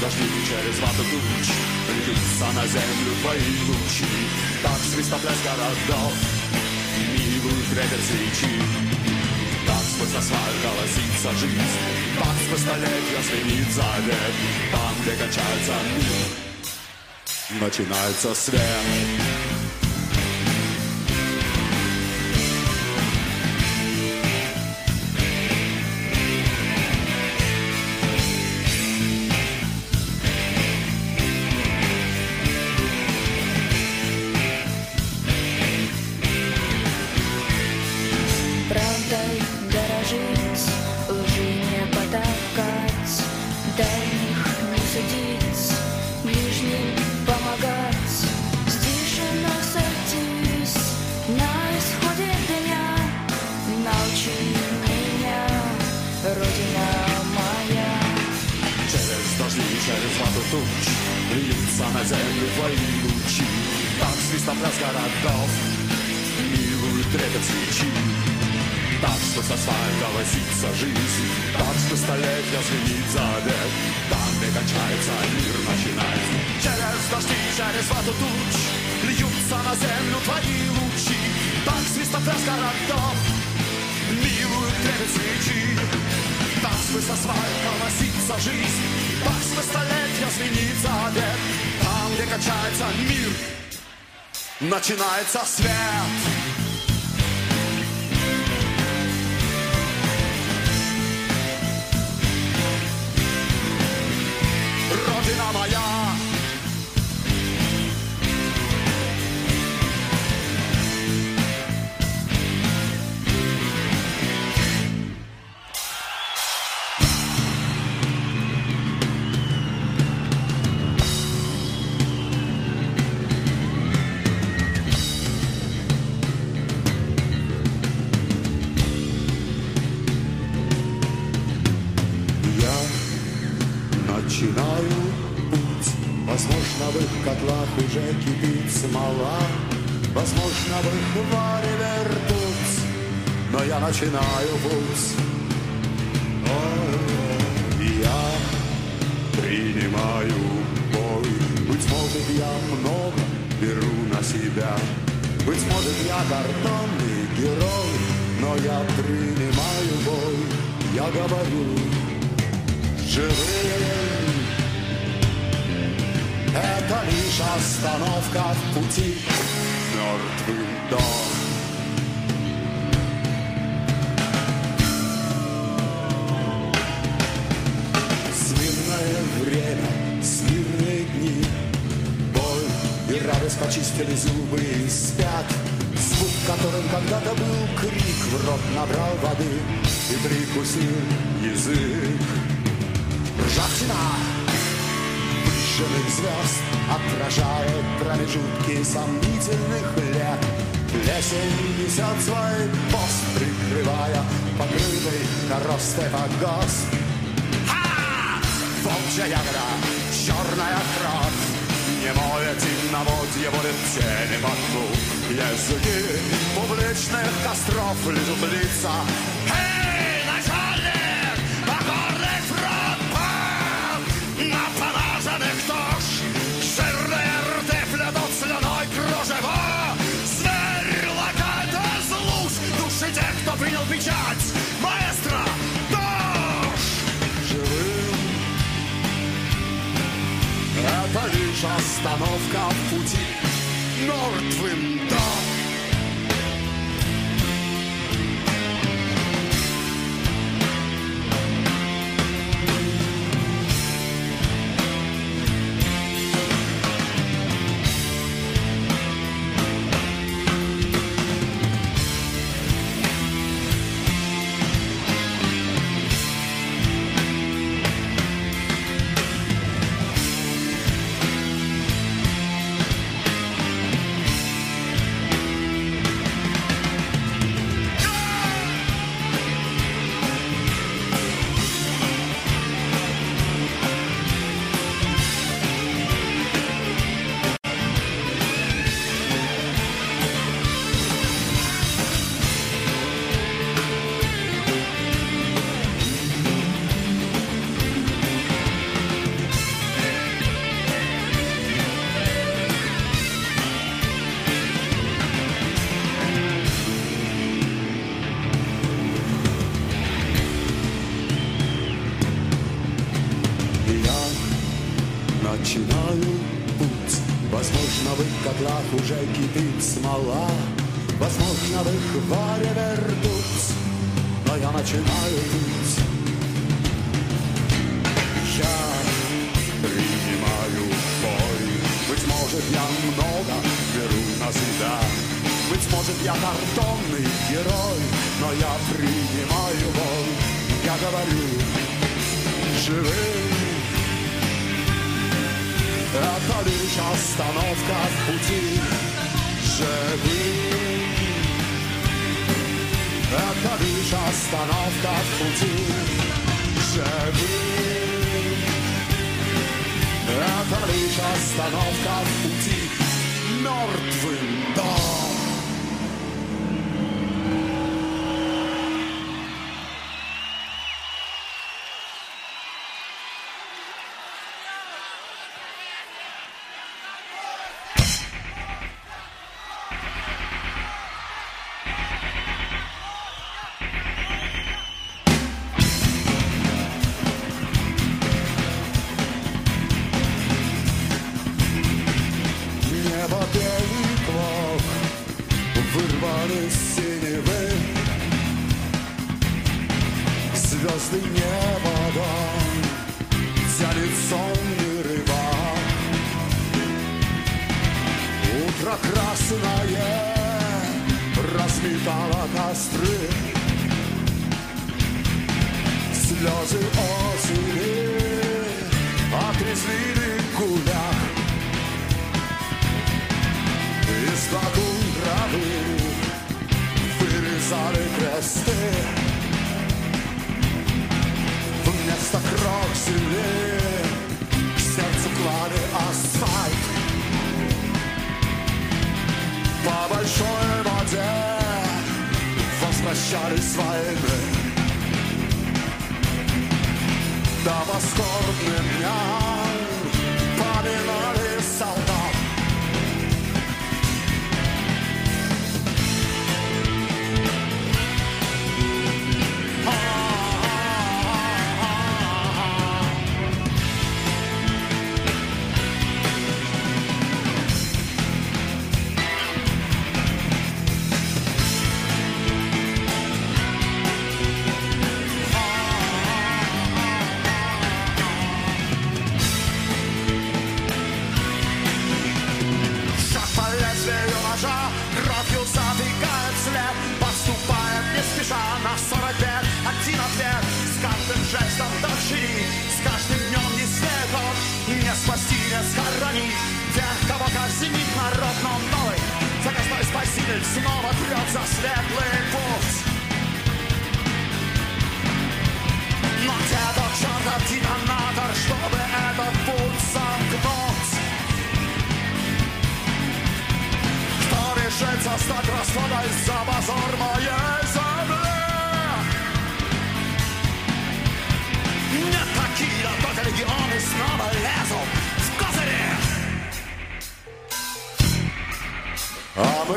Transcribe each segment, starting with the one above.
Дожди через вату туч Льются на землю твои лучи Так свиста пляс городов И милую трепет свечи Так сквозь асфальт голосится жизнь Так сквозь столетия звенит завет Там, где кончается мир Начинается свет Schweizer Sven. мала, возможно, в их варе вернуться, но я начинаю жить. Я принимаю бой, быть может, я много беру на себя, быть может, я картонный герой, но я принимаю бой, я говорю, живым. Это лишь остановка в пути. veux Reproduire stanów do futur Je veux Reproduire stanów do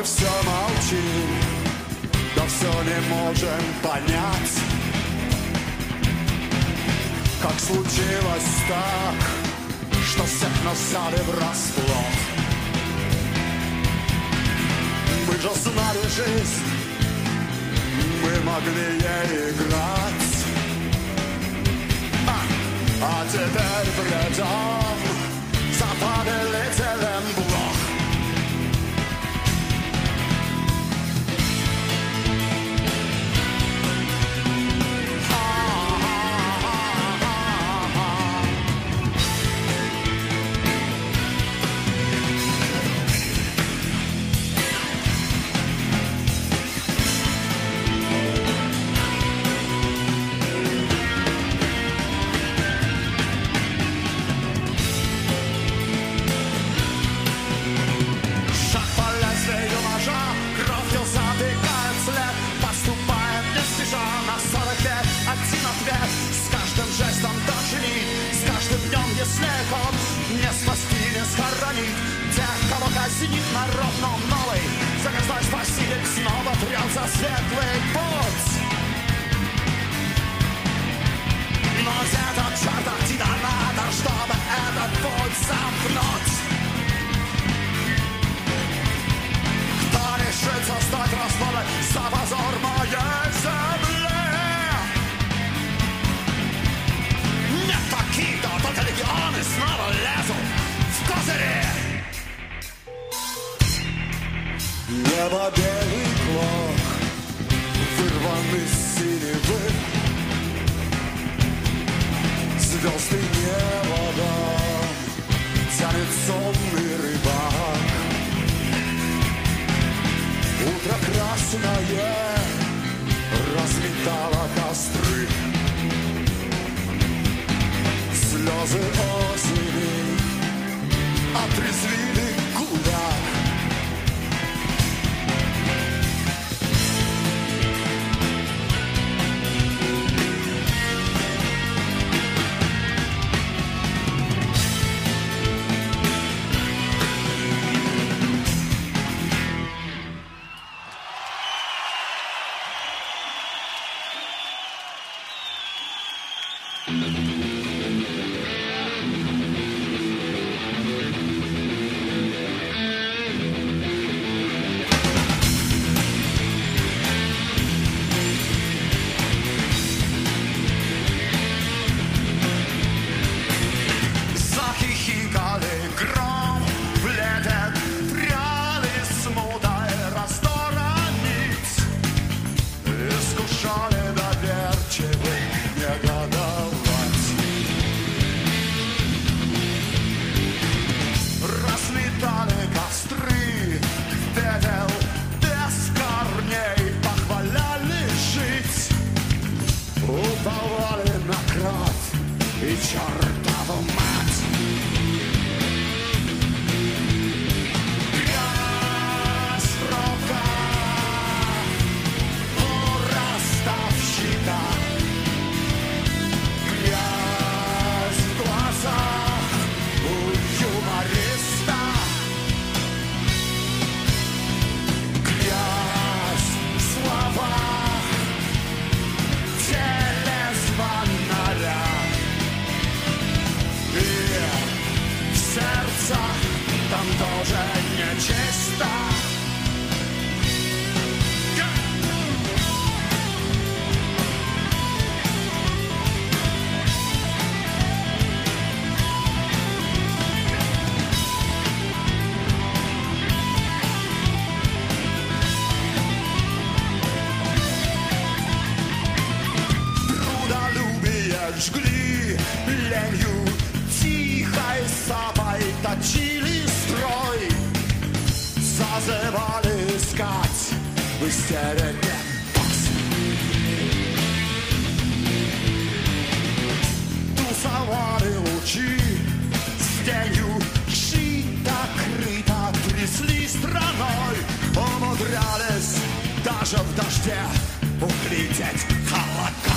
все молчим, да все не можем понять, как случилось так, что всех нас взяли врасплох. Мы же знали жизнь, мы могли ей играть, а, а теперь бредом запалили телем блок. быстро. Савары лучи С тенью чьи-то крыто Трясли страной Умудрялись даже в дожде Улететь холодно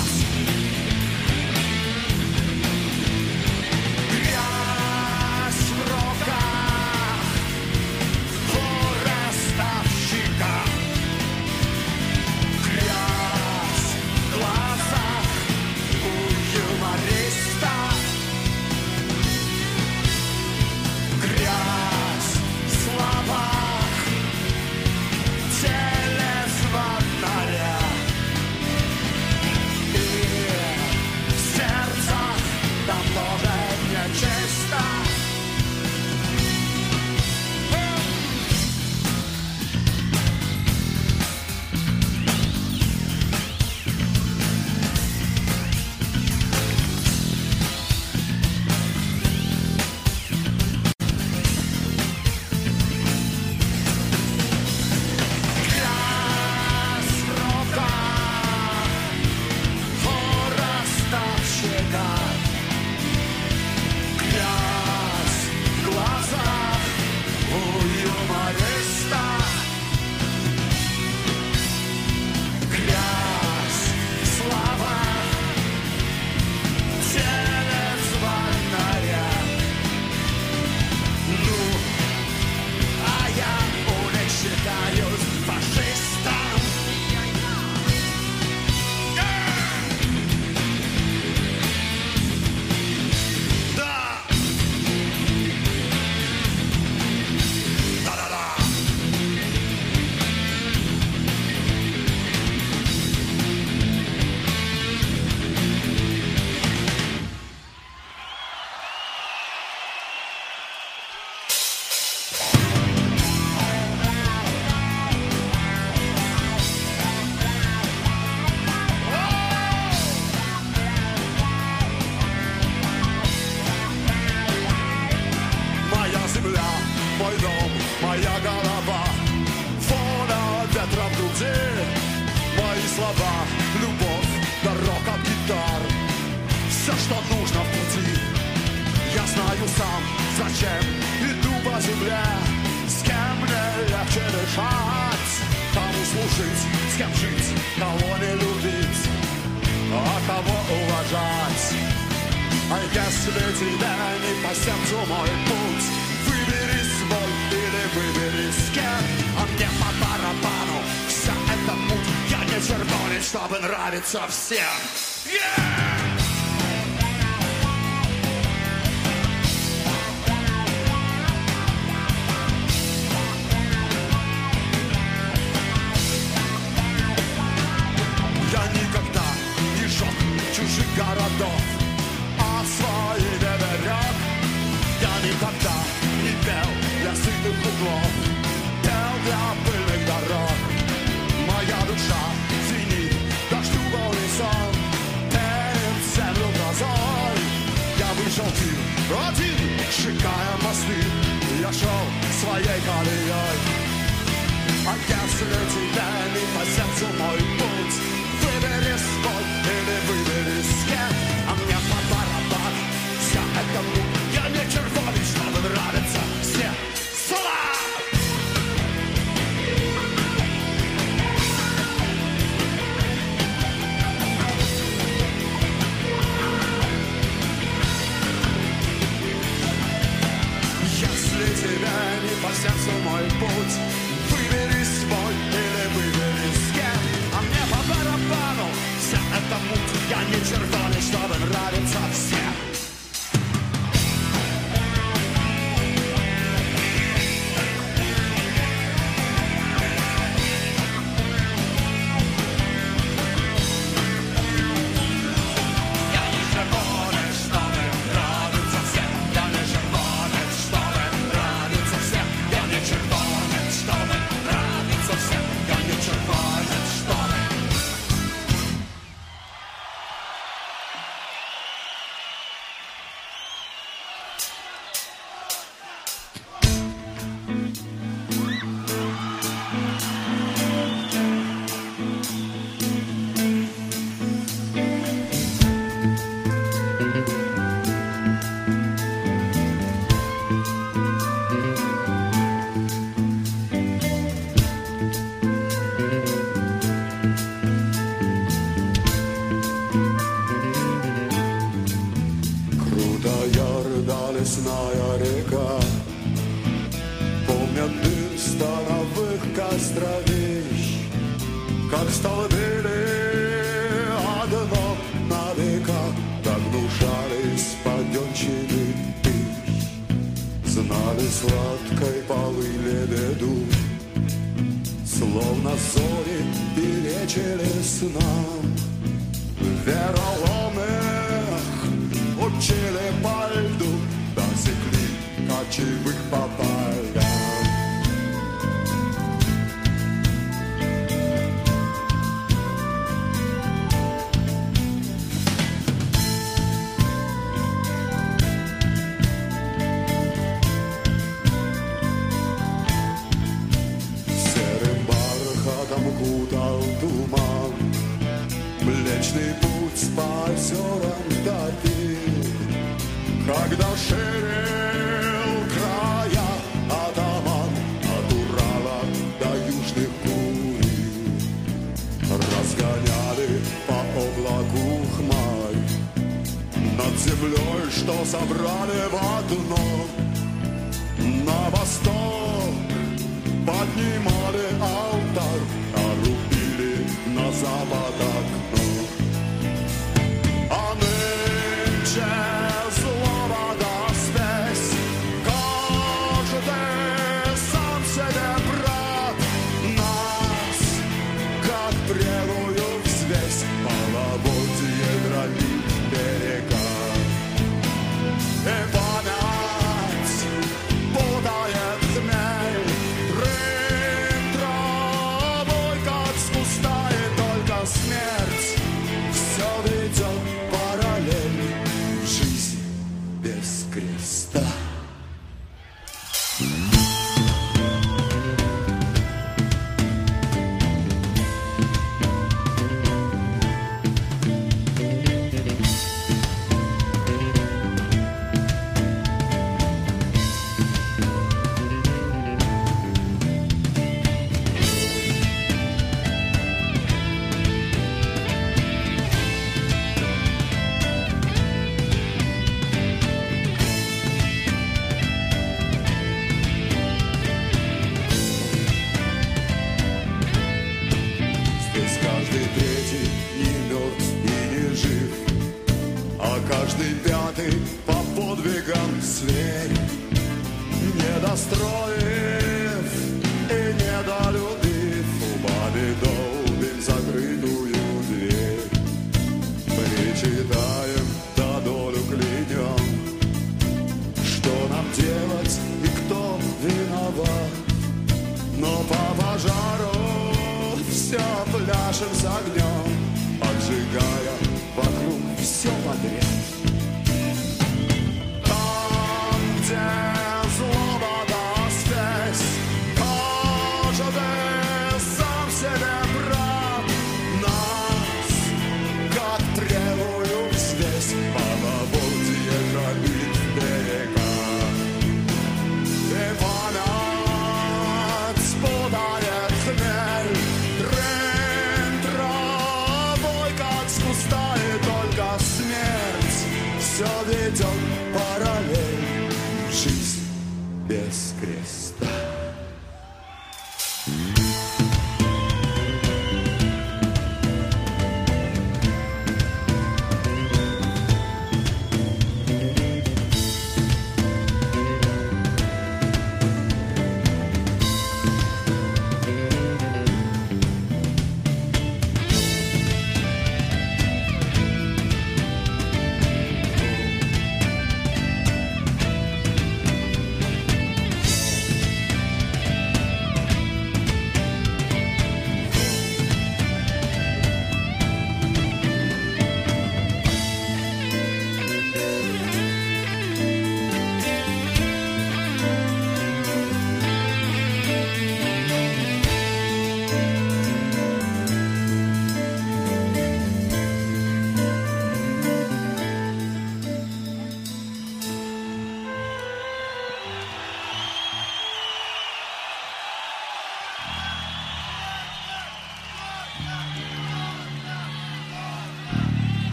so they don't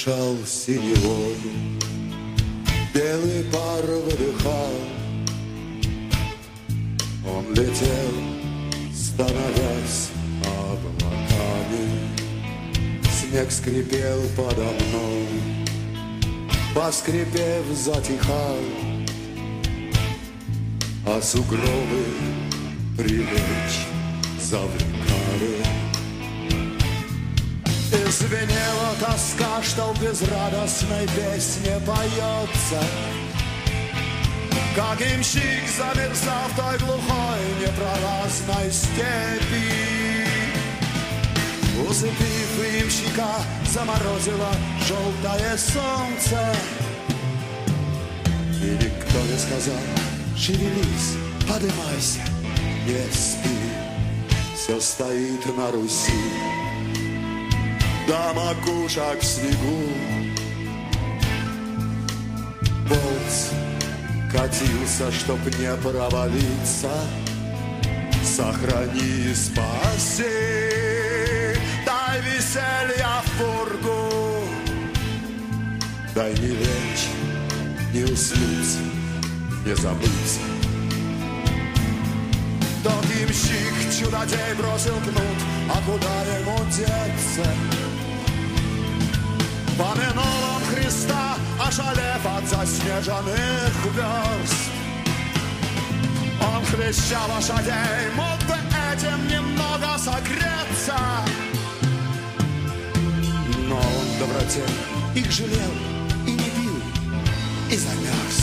дышал синевою, белый пар выдыхал. Он летел, становясь облаками. Снег скрипел подо мной, поскрипев, затихал. А сугробы прилечь завлекали. Звенела тоска, что в безрадостной песне поется. Как имщик замерзав в той глухой непролазной степи. Усыпив имщика, заморозило желтое солнце. И никто не сказал, шевелись, подымайся, не спи. Все стоит на Руси, до макушек в снегу. Болт катился, чтоб не провалиться. Сохрани, спаси, дай веселья в пургу. Дай не лечь, не уснуть, не забыть. Тот имщик чудодей бросил кнут, а куда ему деться? Помянул он Христа, ошалев от заснеженных верст. Он хлеща лошадей, мог бы этим немного согреться. Но он доброте их жалел и не бил, и замерз.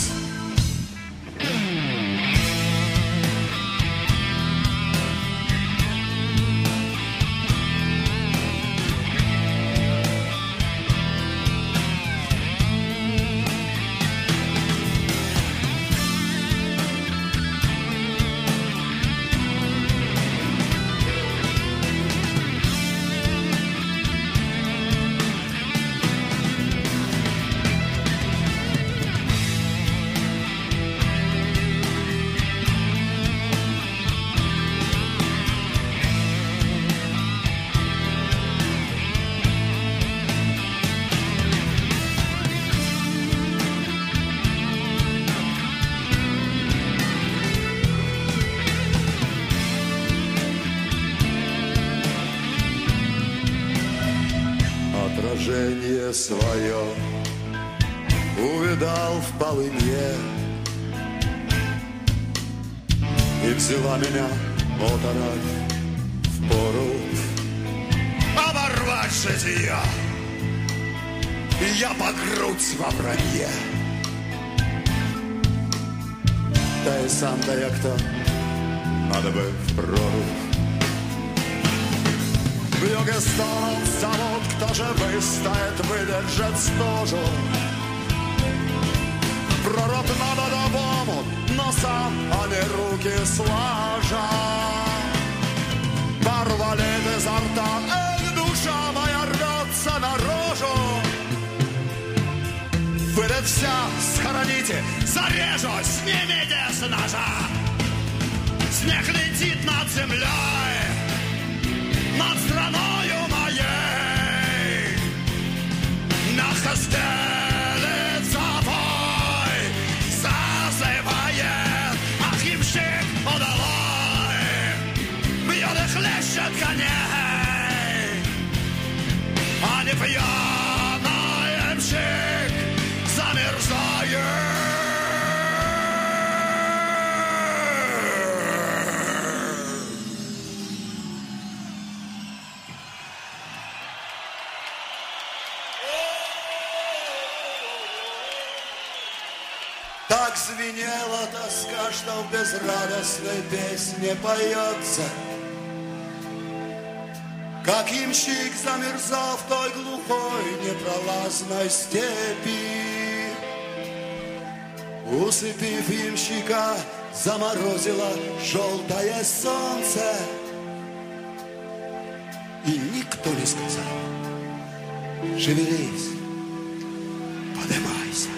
Все схороните, зарежу, снимите с ножа. Снег летит над землей, над страною моей. Мягко стелет звенела тоска, что в безрадостной песне поется. Как ямщик замерзал в той глухой непролазной степи. Усыпив ямщика, заморозило желтое солнце. И никто не сказал, шевелись, поднимайся,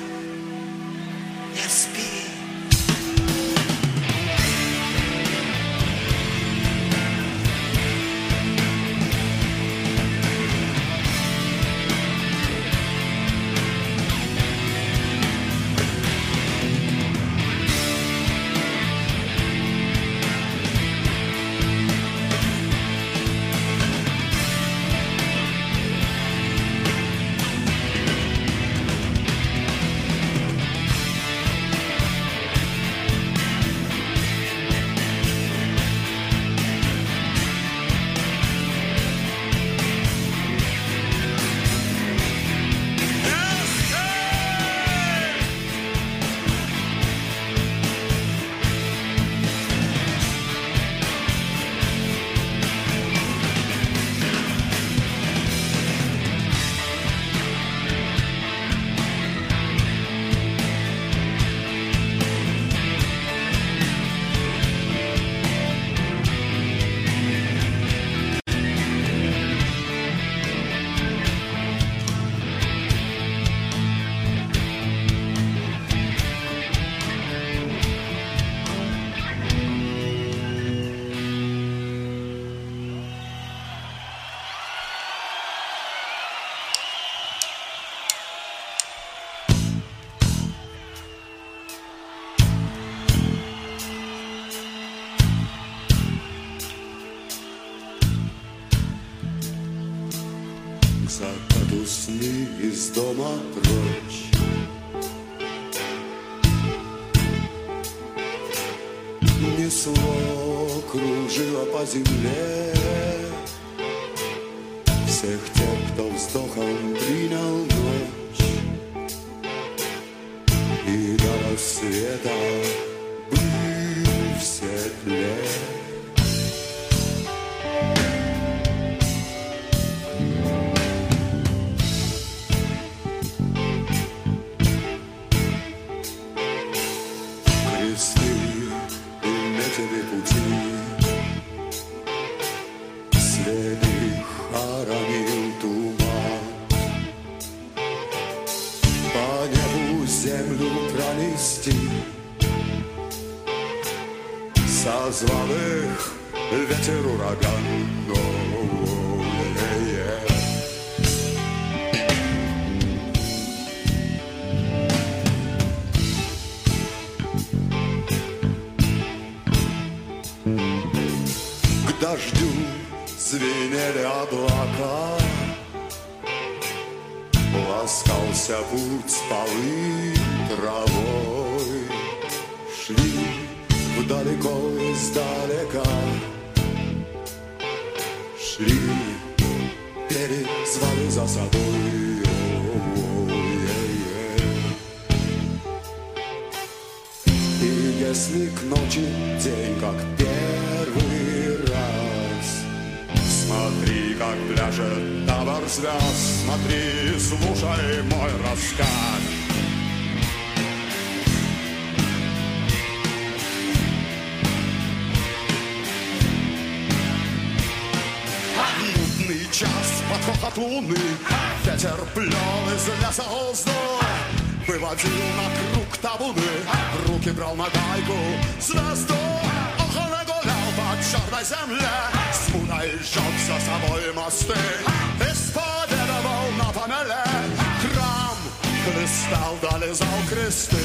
если к ночи день как первый раз. Смотри, как пляшет табор звезд. Смотри, слушай мой рассказ. Нудный час под хохот луны. Ветер плел из леса воздух Выводил на круг табуны Руки брал на гайку звезду Ох, он и гулял по черной земле Смутой сжег за собой мосты Исповедовал на помеле Храм хлестал, долезал кресты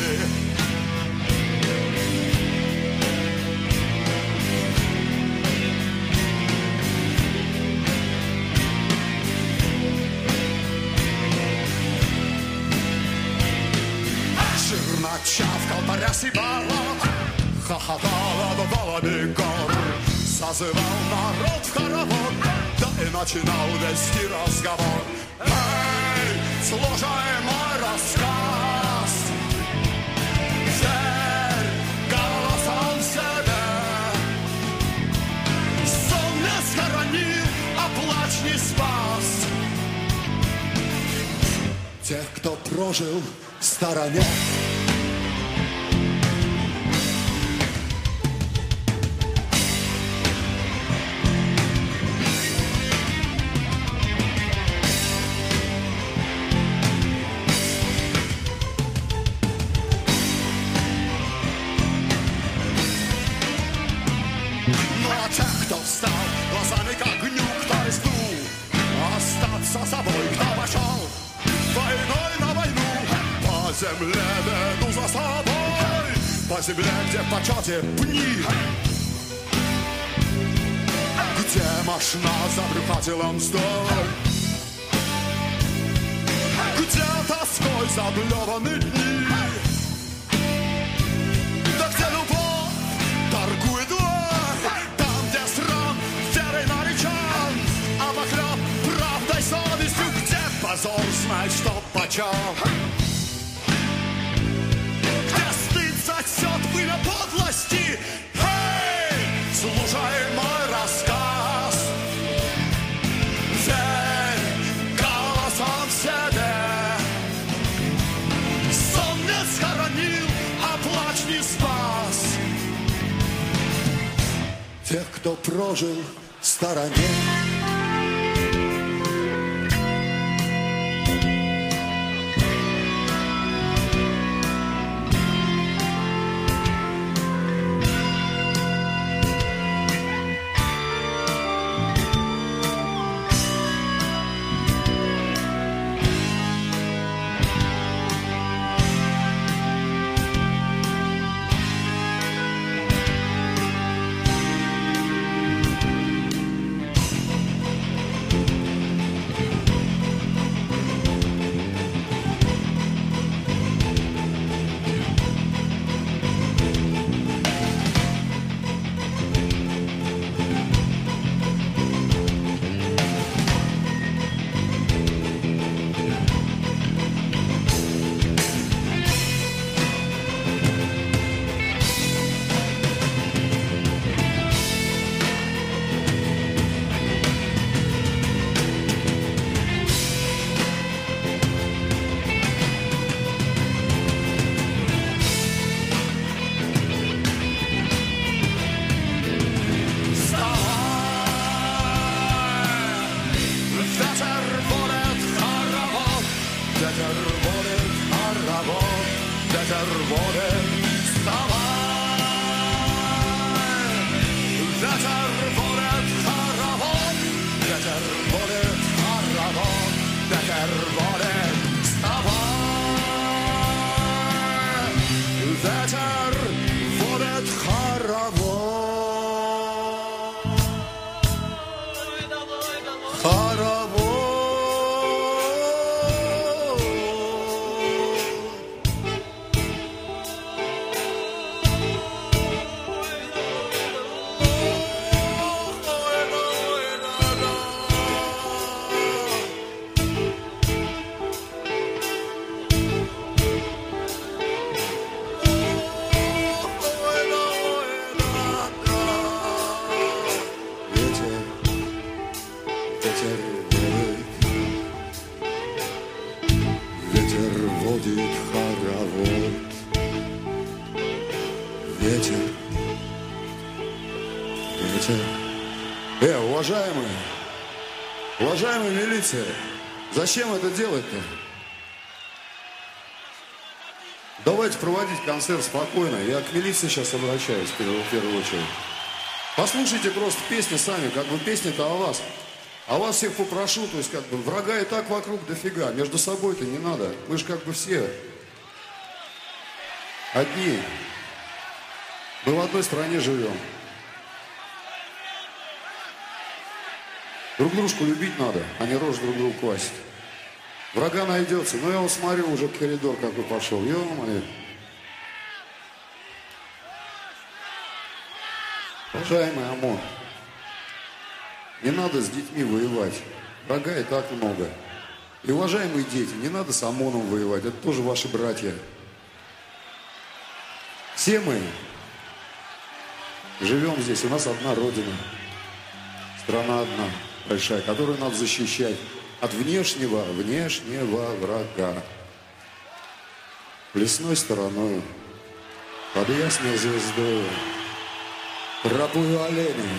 чавкал парясь и балок Хохотал обвалами гор Созывал народ в хоровод Да и начинал вести разговор Эй, слушай мой рассказ Верь голосом себе Сон не схоронил, а плач не спас Тех, кто прожил в стороне где пни, где машина забрюхатила стой, где тоской заблеваны дни. Да где любовь торгует вой, Там, где срам верой наречен, А похлеб правдой совестью, Где позор знает, что почем. Прожил в стороне уважаемая милиция, зачем это делать-то? Давайте проводить концерт спокойно. Я к милиции сейчас обращаюсь в первую, очередь. Послушайте просто песни сами, как бы песня-то о вас. А вас всех попрошу, то есть как бы врага и так вокруг дофига. Между собой-то не надо. Мы же как бы все одни. Мы в одной стране живем. Друг дружку любить надо, а не рожь друг другу класть. Врага найдется. Ну, я вот смотрю, уже коридор какой пошел. Ё-моё. Уважаемый ОМОН, не надо с детьми воевать. Врага и так много. И, уважаемые дети, не надо с ОМОНом воевать. Это тоже ваши братья. Все мы живем здесь. У нас одна Родина. Страна одна, большая, которую надо защищать от внешнего, внешнего врага. Лесной стороною, под ясной звездой, Тропою олени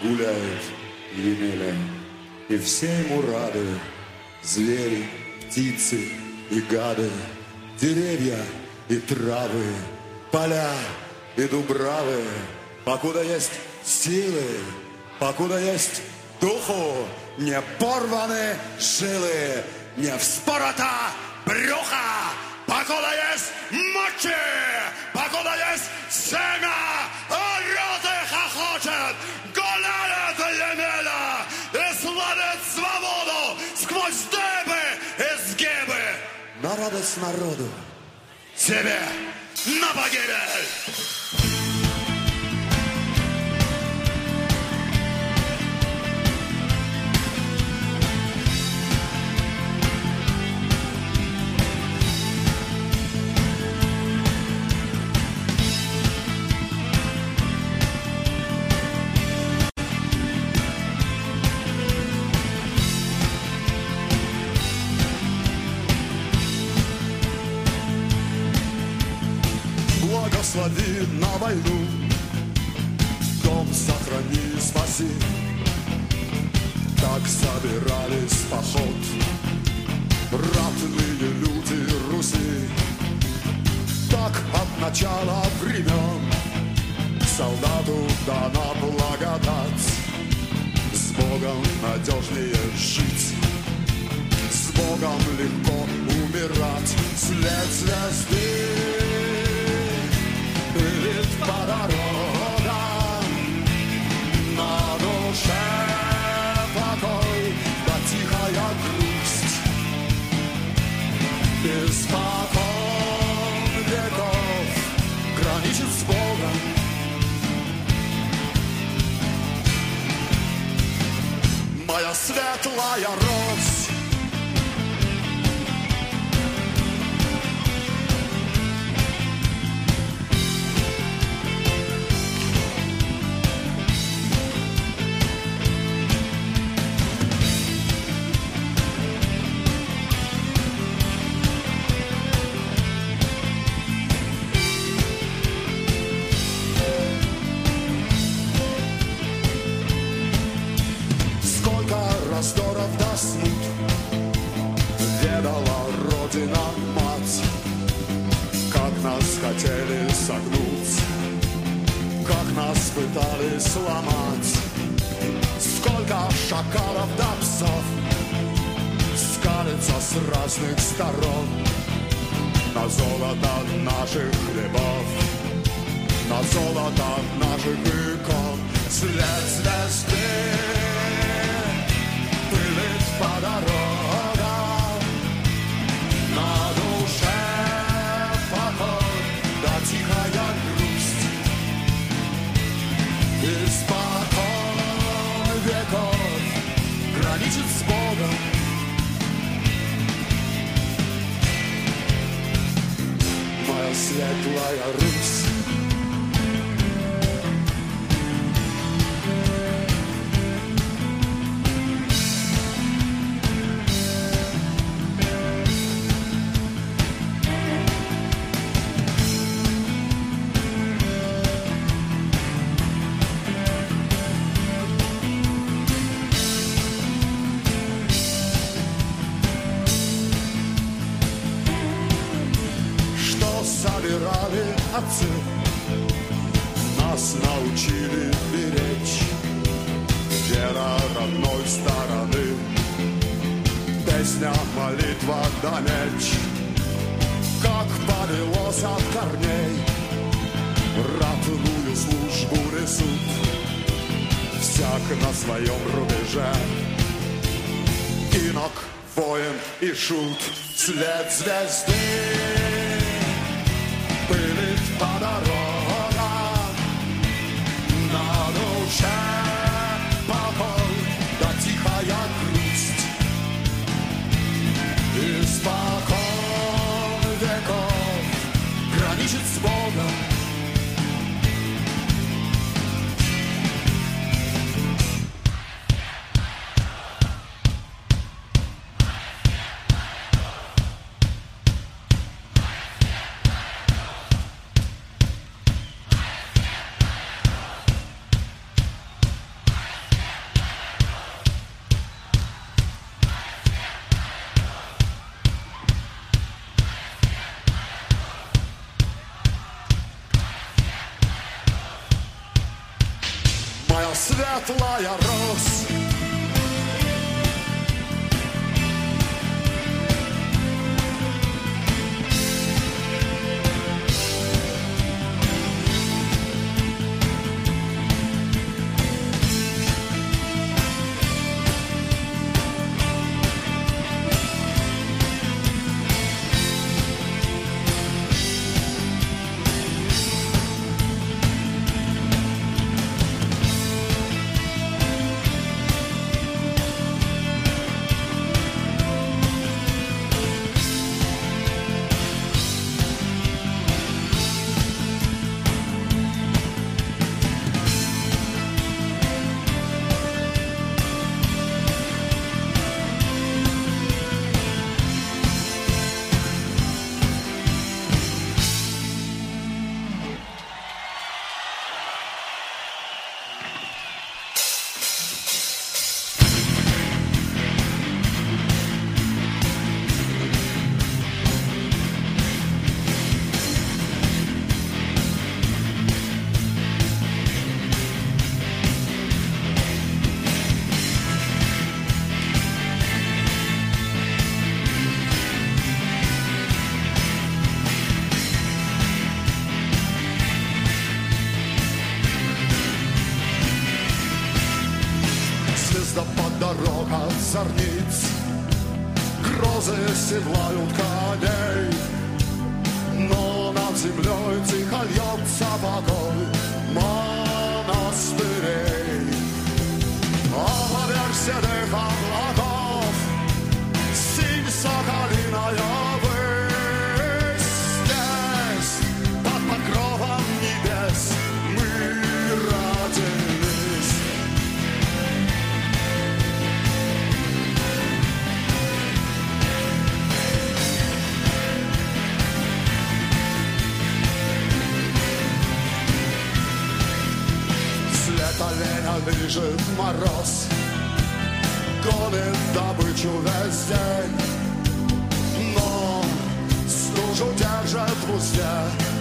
гуляют Емеля, И все ему рады, звери, птицы и гады, Деревья и травы, поля и дубравы, Покуда есть силы, покуда есть духу, не порваны жилы, не вспорота брюха, покуда есть мочи, покуда есть семя, орет и хохочет, гуляет Емеля и сладит свободу сквозь дыбы и сгибы. На радость народу, себе на погибель. Спаси. Так собирались в поход ратные люди Руси. Так от начала времен солдату дана благодать. С Богом надежнее жить, с Богом легко умирать. След звезды пылит по на душе покой, да тихая грусть. Испокон веков граничит с. Моя светлая Русь, сломать. Сколько шакалов до псов Скалится с разных сторон. На золото наших хлебов На золото наших икон. След звезды пылит по дорогам, Моя светлая visser vandrar av. Simsaga lina Под покровом небес мы родились След лежит мороз гонит добычу весь день Но стужу держит в узде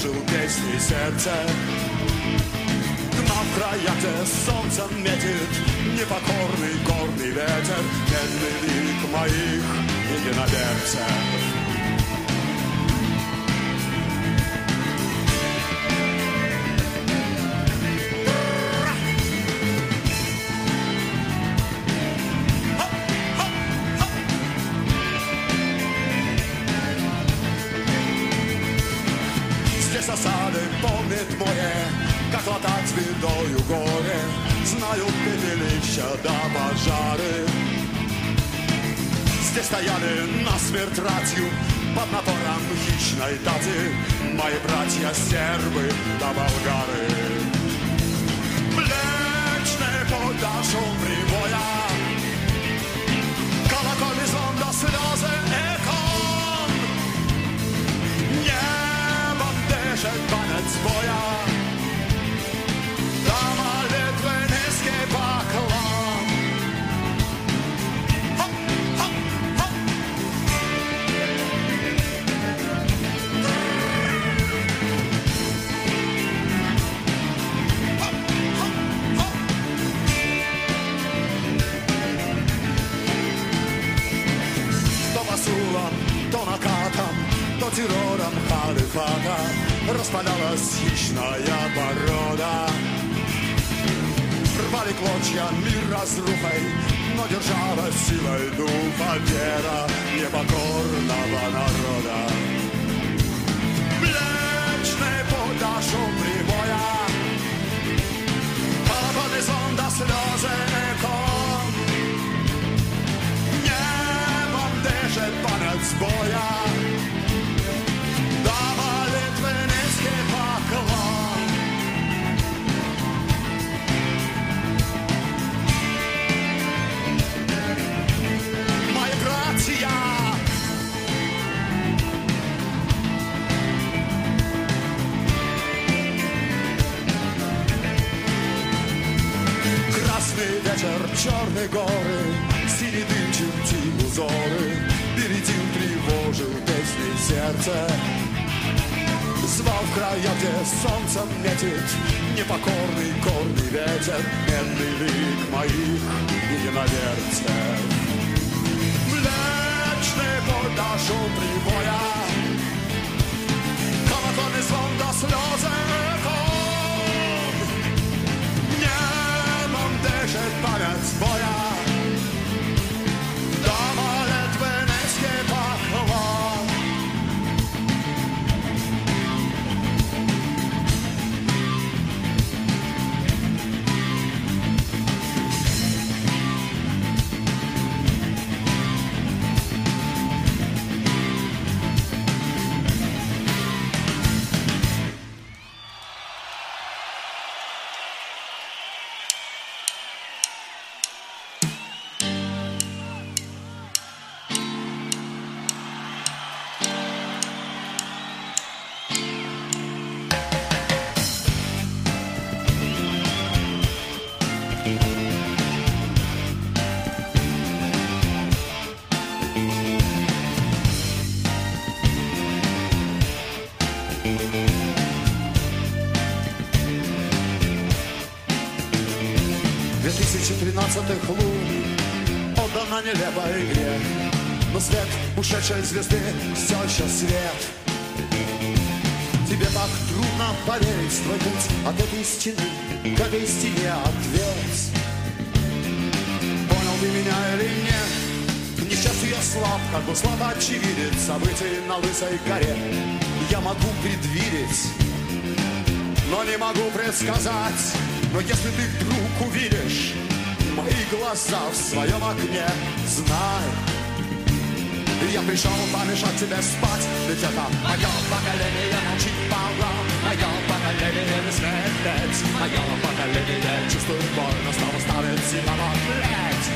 тревожил песни сердце. Гнал в края, где солнцем метит Непокорный горный ветер, Медный лик моих единоверцев. пепелища да пожары. Здесь стояли насмерть ратью под напором хищной дати Мои братья сербы да болгары. Mleczny podaszą priwoja Kolakony zonda сльози екон Nie banderze tanec boja Распадалась хищная порода Рвали клочья мир разрухой Но держалась силой духа вера Непокорного народа. Mleczny podasz прибоя Kolokony zonda сльози екон Nie banderze panec boja Dama черные горы, Синий дым чертил узоры, Бередин тревожил песней сердце. Звал в края, где солнцем метит Непокорный горный ветер, Медный лик моих иноверцев. Mleczny podażu priwoja Kolokony zwą do сльози кон Boy, ушедшей звезды все еще свет Тебе так трудно поверить в твой путь От этой стены к этой стене ответ Понял ты меня или нет? Несчастью я слаб, как бы слабо очевидец Событий на лысой горе Я могу предвидеть но не могу предсказать. Но если ты вдруг увидишь мои глаза в своем окне, знай, я пришел помешать тебе спать, ведь это мое поколение молчит полно, мое поколение не смеет, мое поколение чувствует боль, но снова ставит себя во плеть.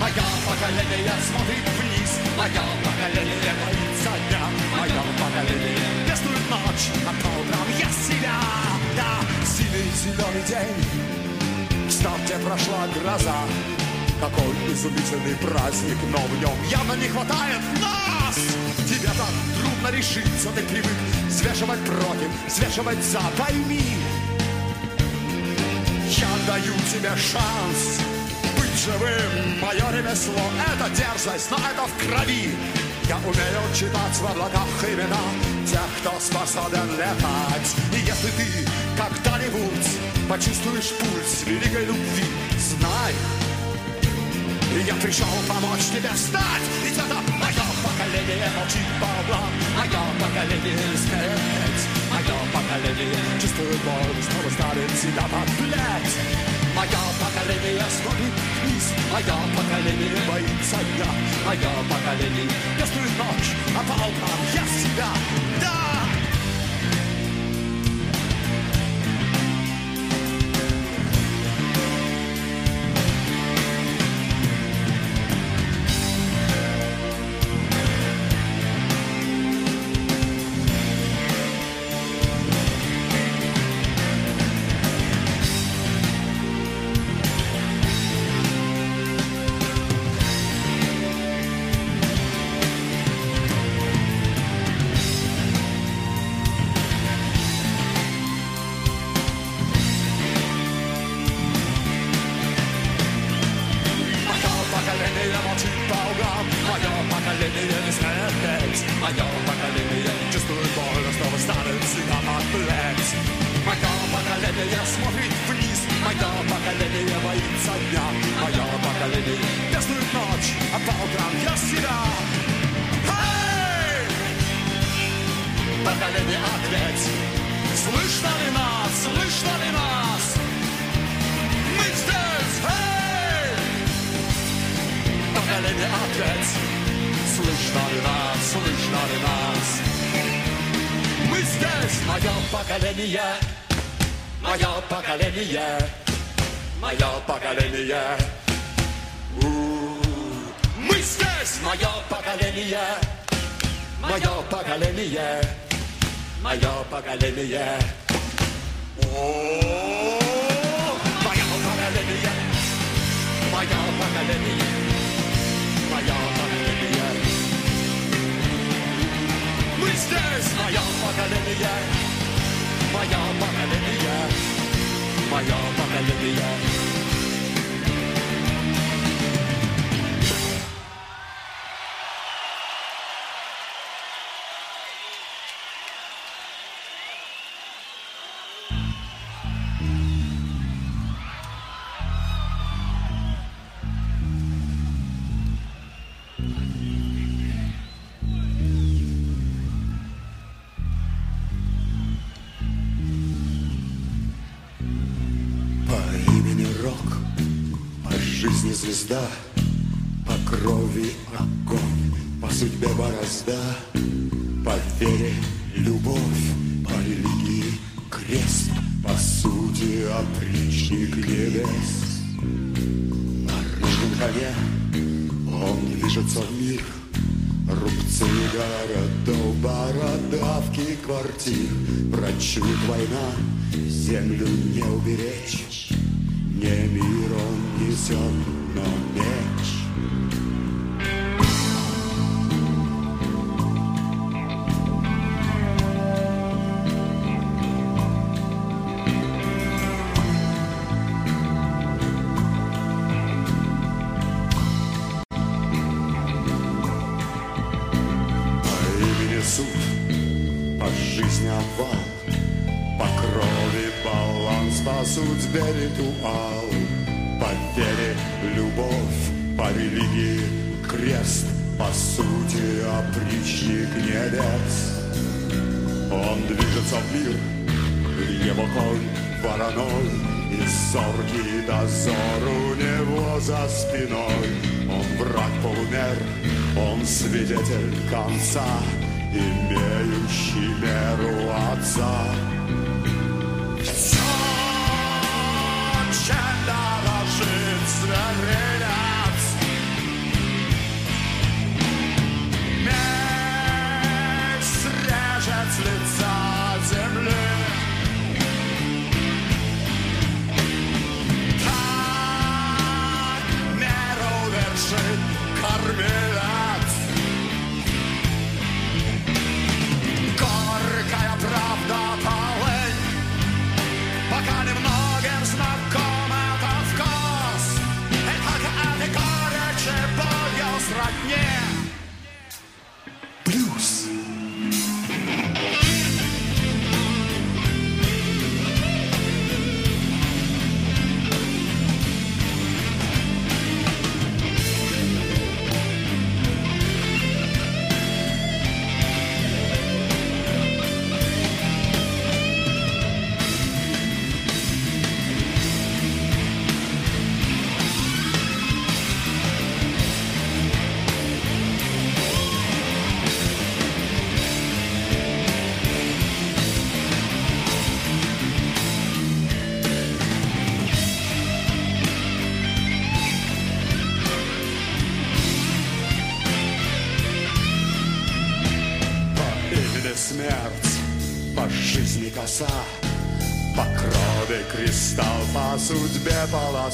Мое поколение смотрит вниз, мое поколение боится дня, мое поколение пестует ночь, а по утрам я себя, да, синий зеленый день, в старте прошла гроза, какой изумительный праздник, но в нем явно не хватает нас. Тебе так трудно решиться, ты привык взвешивать против, взвешивать за, пойми. Я даю тебе шанс быть живым, мое ремесло — это дерзость, но это в крови. Я умею читать в облаках имена тех, кто способен летать. И если ты когда-нибудь почувствуешь пульс великой любви, знай, я пришел помочь тебе встать. Ведь это мое поколение молчит по углам Мое поколение смеет Мое поколение чувствует боль. Снова ставит себя под плеть Мое поколение смотрит вниз. Мое поколение боится дня. Мое поколение пестует ночь А по утрам я себя, да! любовь по религии, крест по сути опричник небес. Он движется в мир, его конь вороной, и зоркий дозор у него за спиной. Он враг полумер, он свидетель конца, имеющий меру отца. la.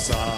side.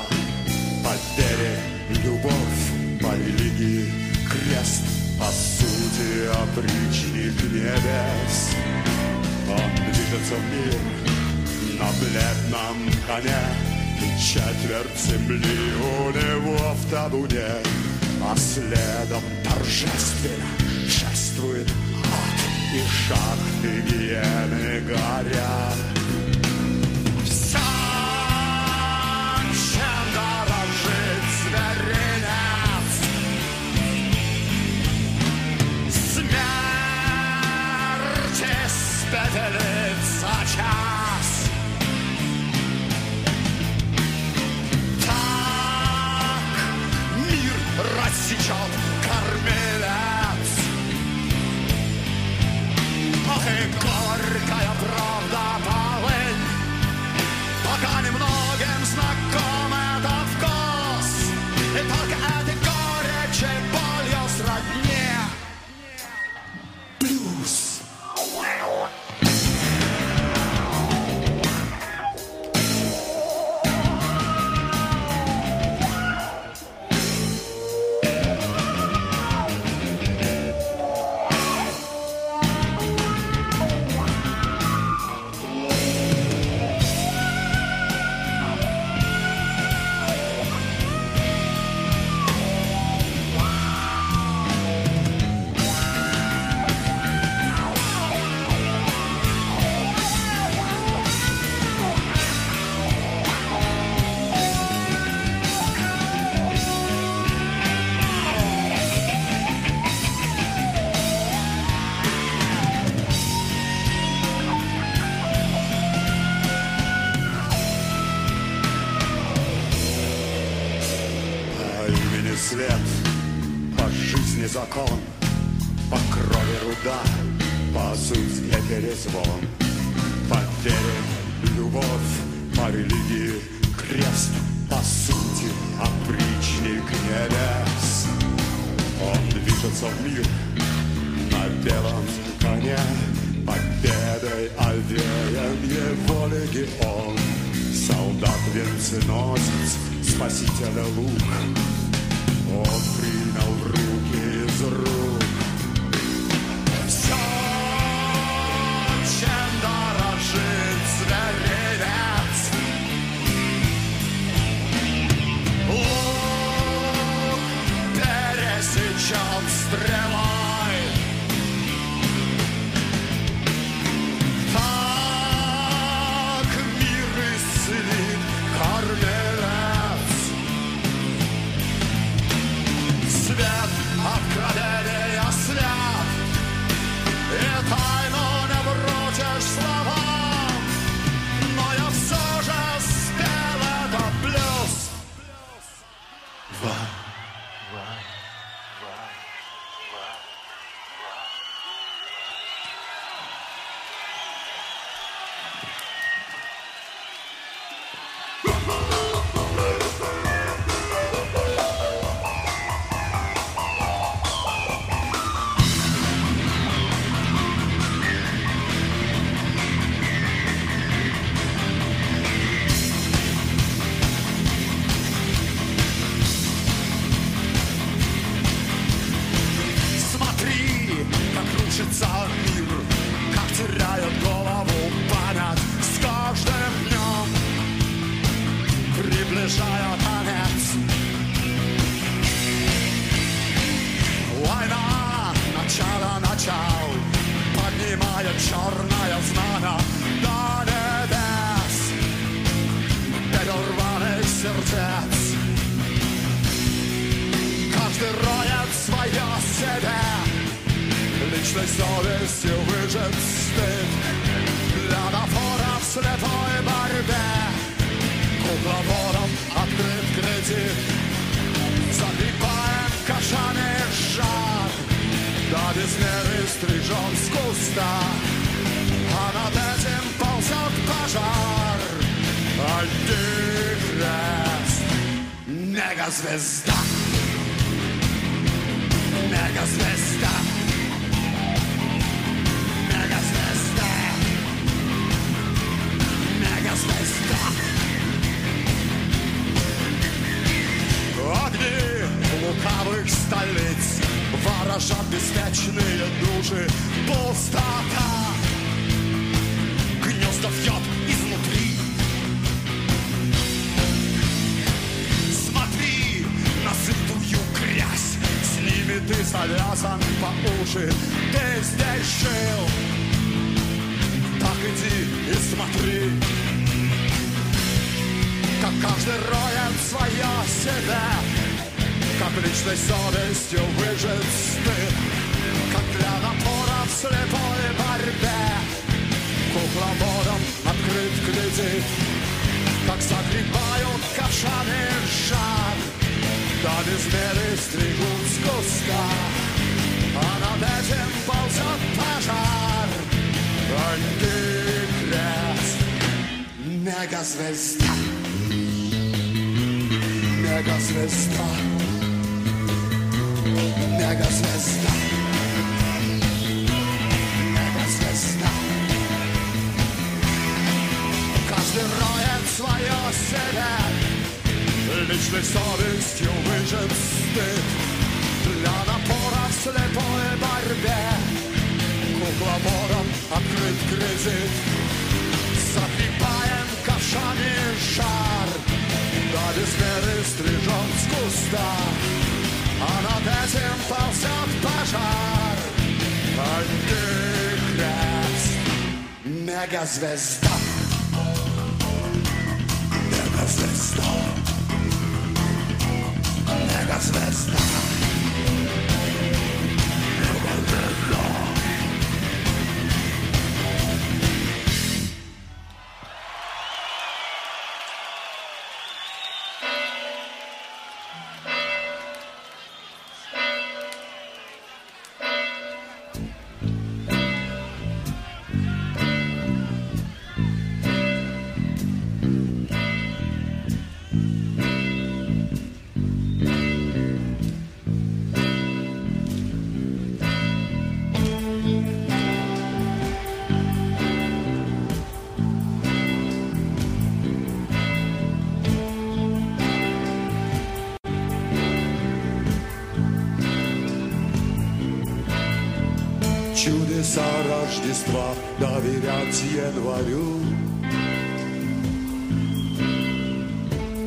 чудеса Рождества доверять январю.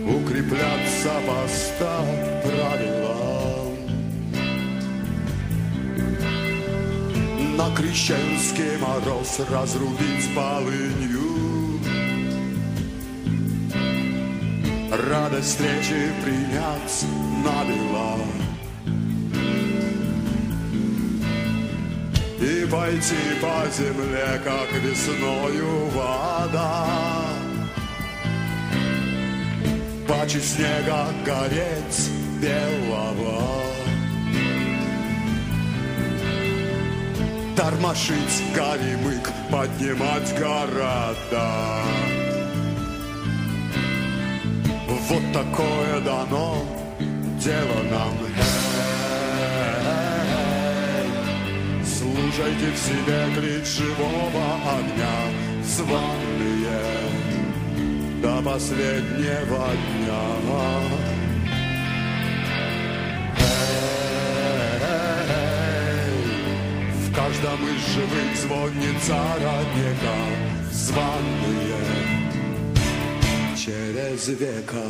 Укрепляться по ста правилам. На крещенский мороз разрубить полынью. Радость встречи принять на белам. пойти по земле, как весною вода. Пачи снега гореть белого. Тормошить горемык, поднимать города. Вот такое дано дело нам, Погружайте в себя клит живого огня с ванные до последнего дня. каждом из живых звонится родника званые через века.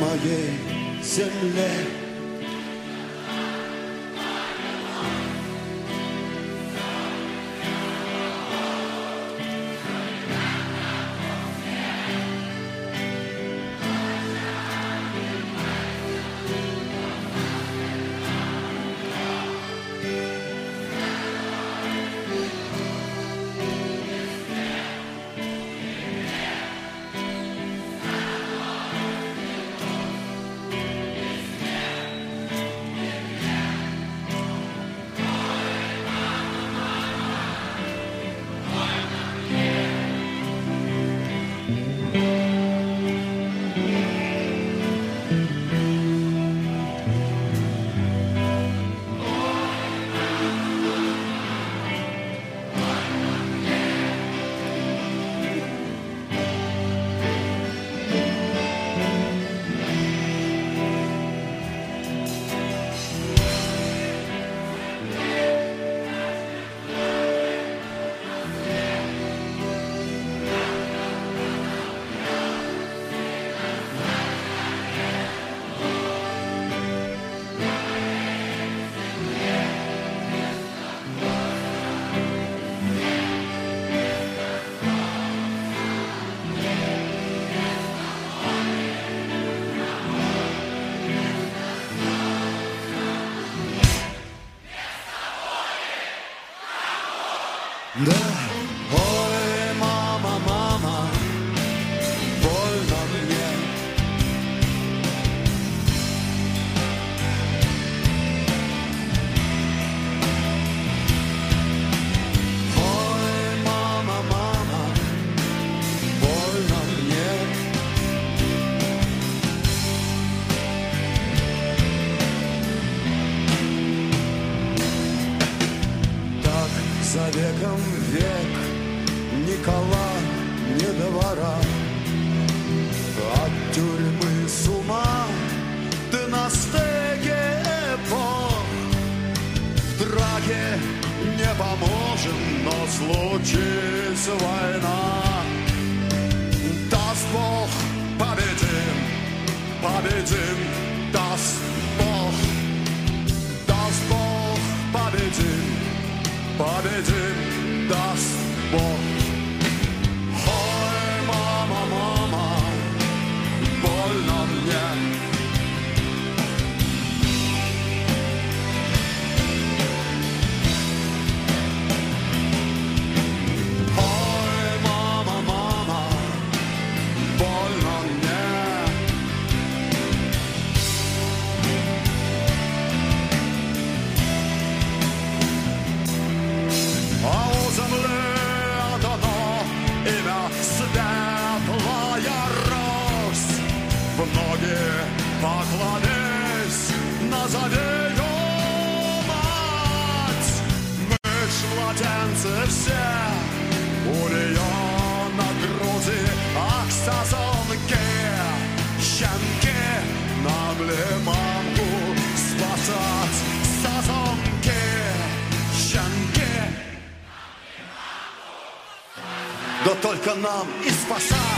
Ama gel senle браке не поможем, но случится война. Даст Бог, победим, победим, даст Бог. Даст Бог, победим, победим, даст Бог. да только нам и спасать.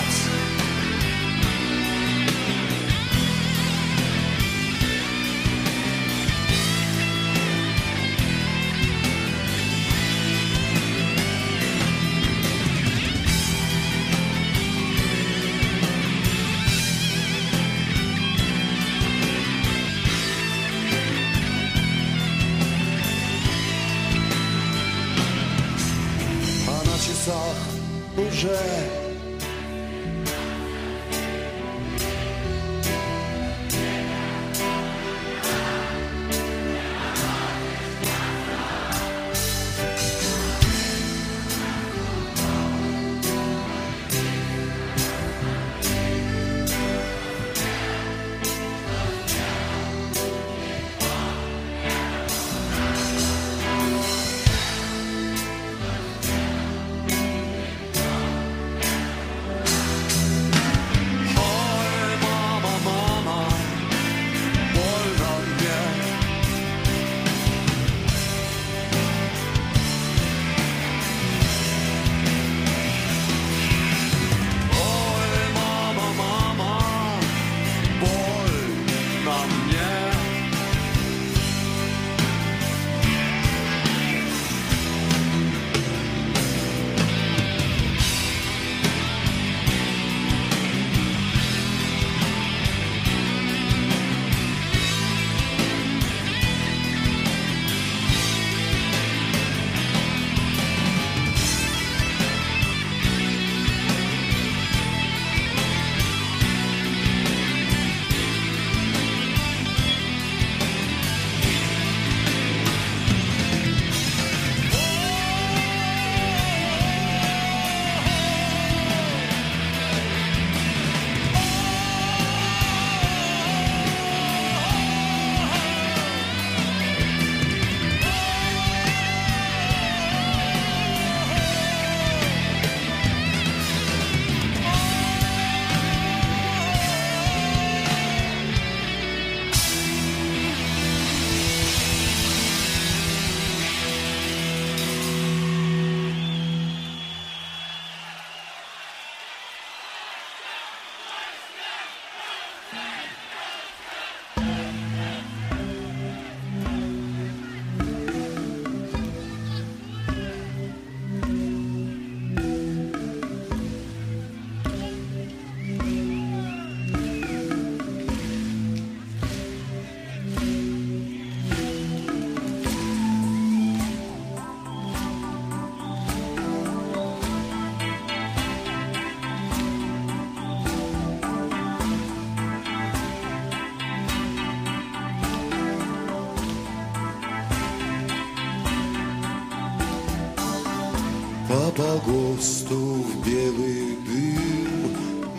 По ГОСТу в белый дым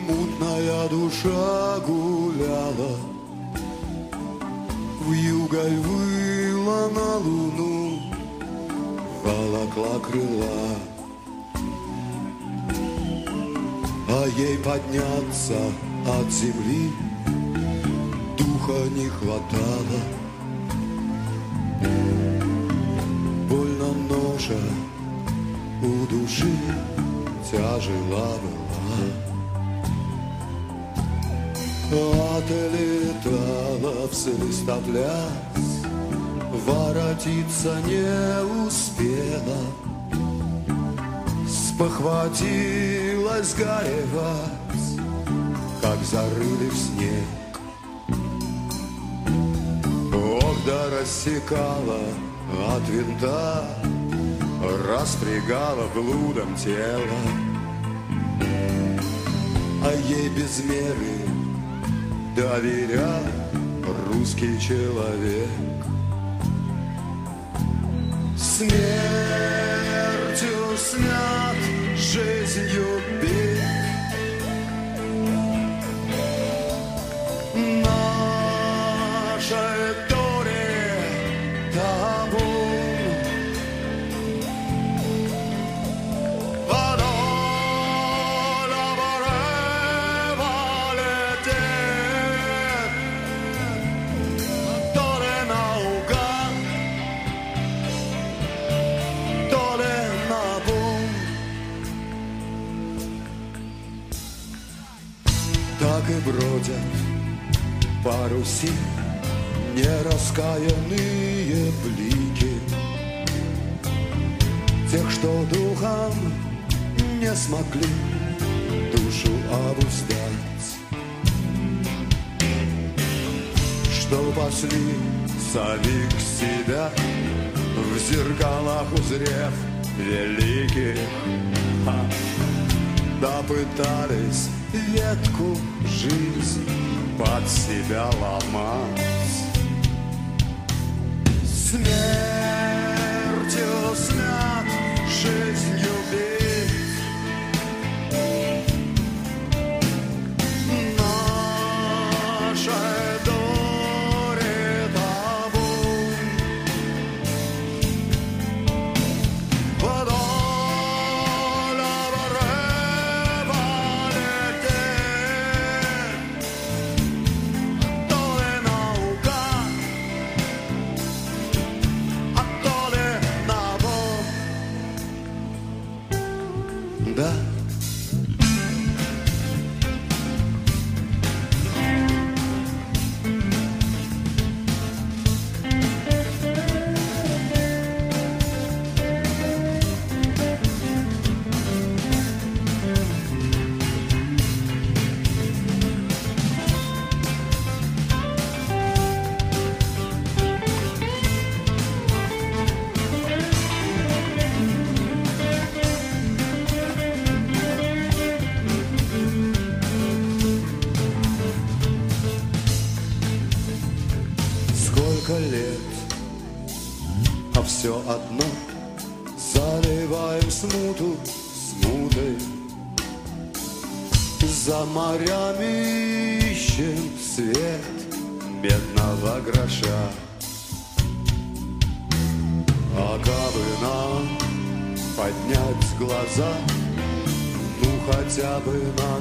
Мутная душа гуляла. В юголь выла на луну Волокла крыла. А ей подняться от земли Духа не хватало души тяжела была. Отлетала в свистопляс, воротиться не успела. Спохватилась горевать, как зарыли в снег. Ох, да рассекала от винта распрягала блудом тело, а ей без меры доверял русский человек. Смертью снят жизнью бег. По Руси нераскаянные блики. Тех, что духом не смогли душу обуздать. Что пасли самих себя В зеркалах узрев великих. Ха! Да пытались ветку жизнь под себя ломать. Смертью смят жизнью морями ищем свет медного гроша. А кабы нам поднять глаза Ну хотя бы на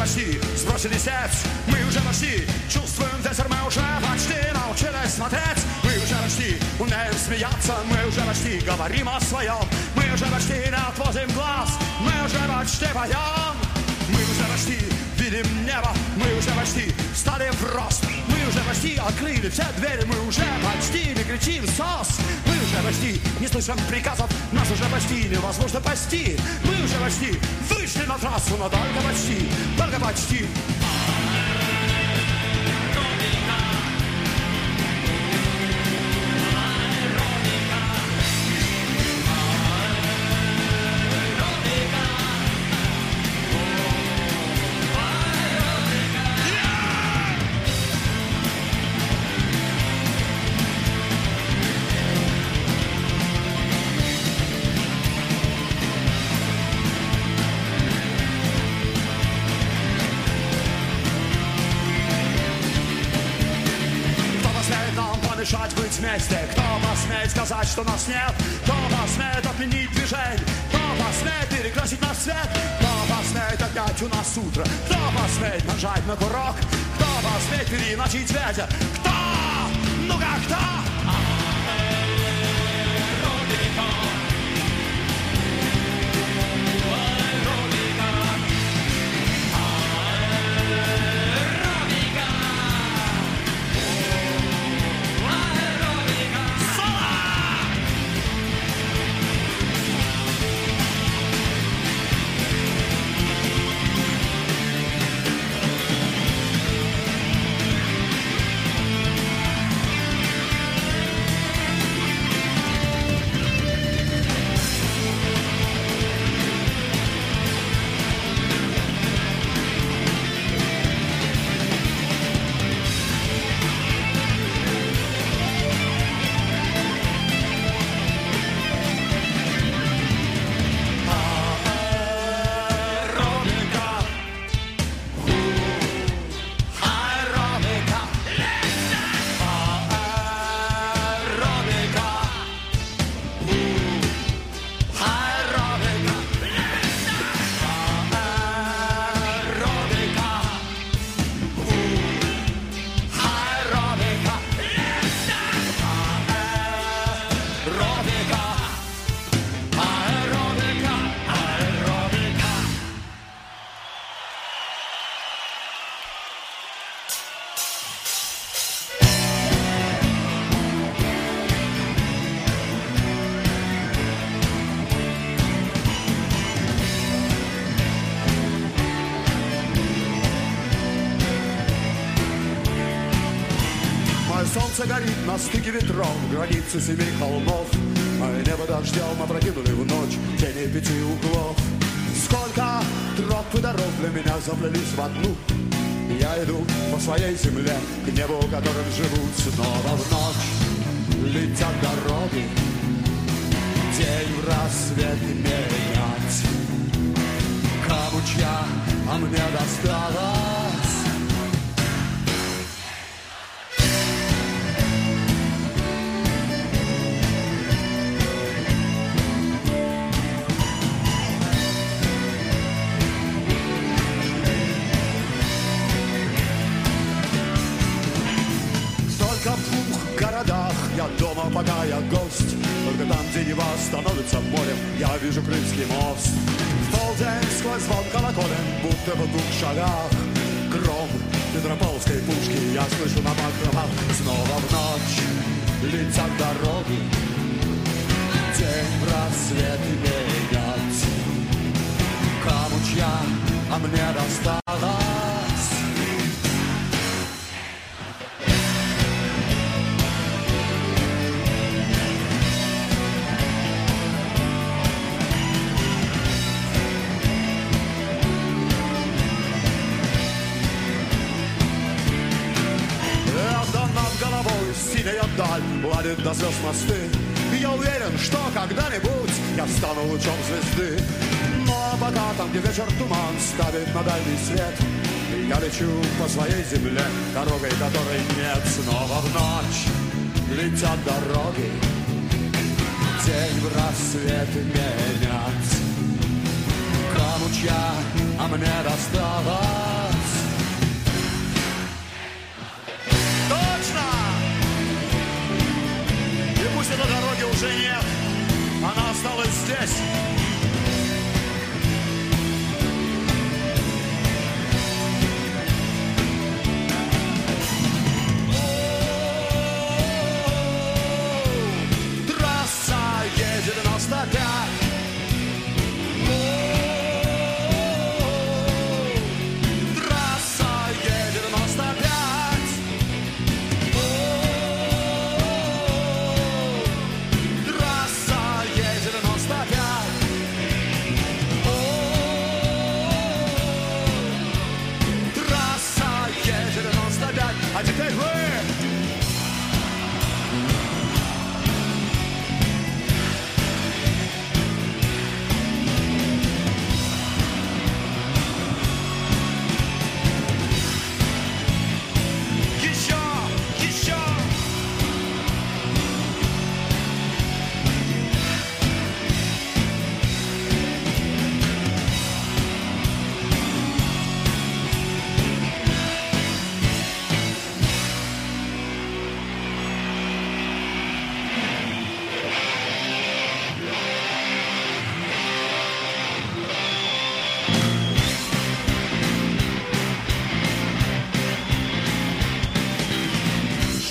почти сбросили сеть. Мы уже почти чувствуем ветер, мы уже почти научились смотреть. Мы уже почти умеем смеяться, мы уже почти говорим о своем. Мы уже почти не отводим глаз, мы уже почти поем. Мы уже почти видим небо, мы уже почти стали в рост. Мы уже почти открыли все двери, мы уже почти не кричим сос Мы уже почти не слышим приказов, нас уже почти невозможно пасти. Мы уже почти вышли на трассу, но только почти, только почти переначить ветер Кто? ну как кто? Границы семи холмов. Мое небо дождем опрокинули в ночь тени пяти углов. Сколько троп и дорог для меня заплелись в одну. Я иду по своей земле, к небу, которым живут снова в ночь. Летят дороги, день в рассвет менять. Кому чья, а мне досталось.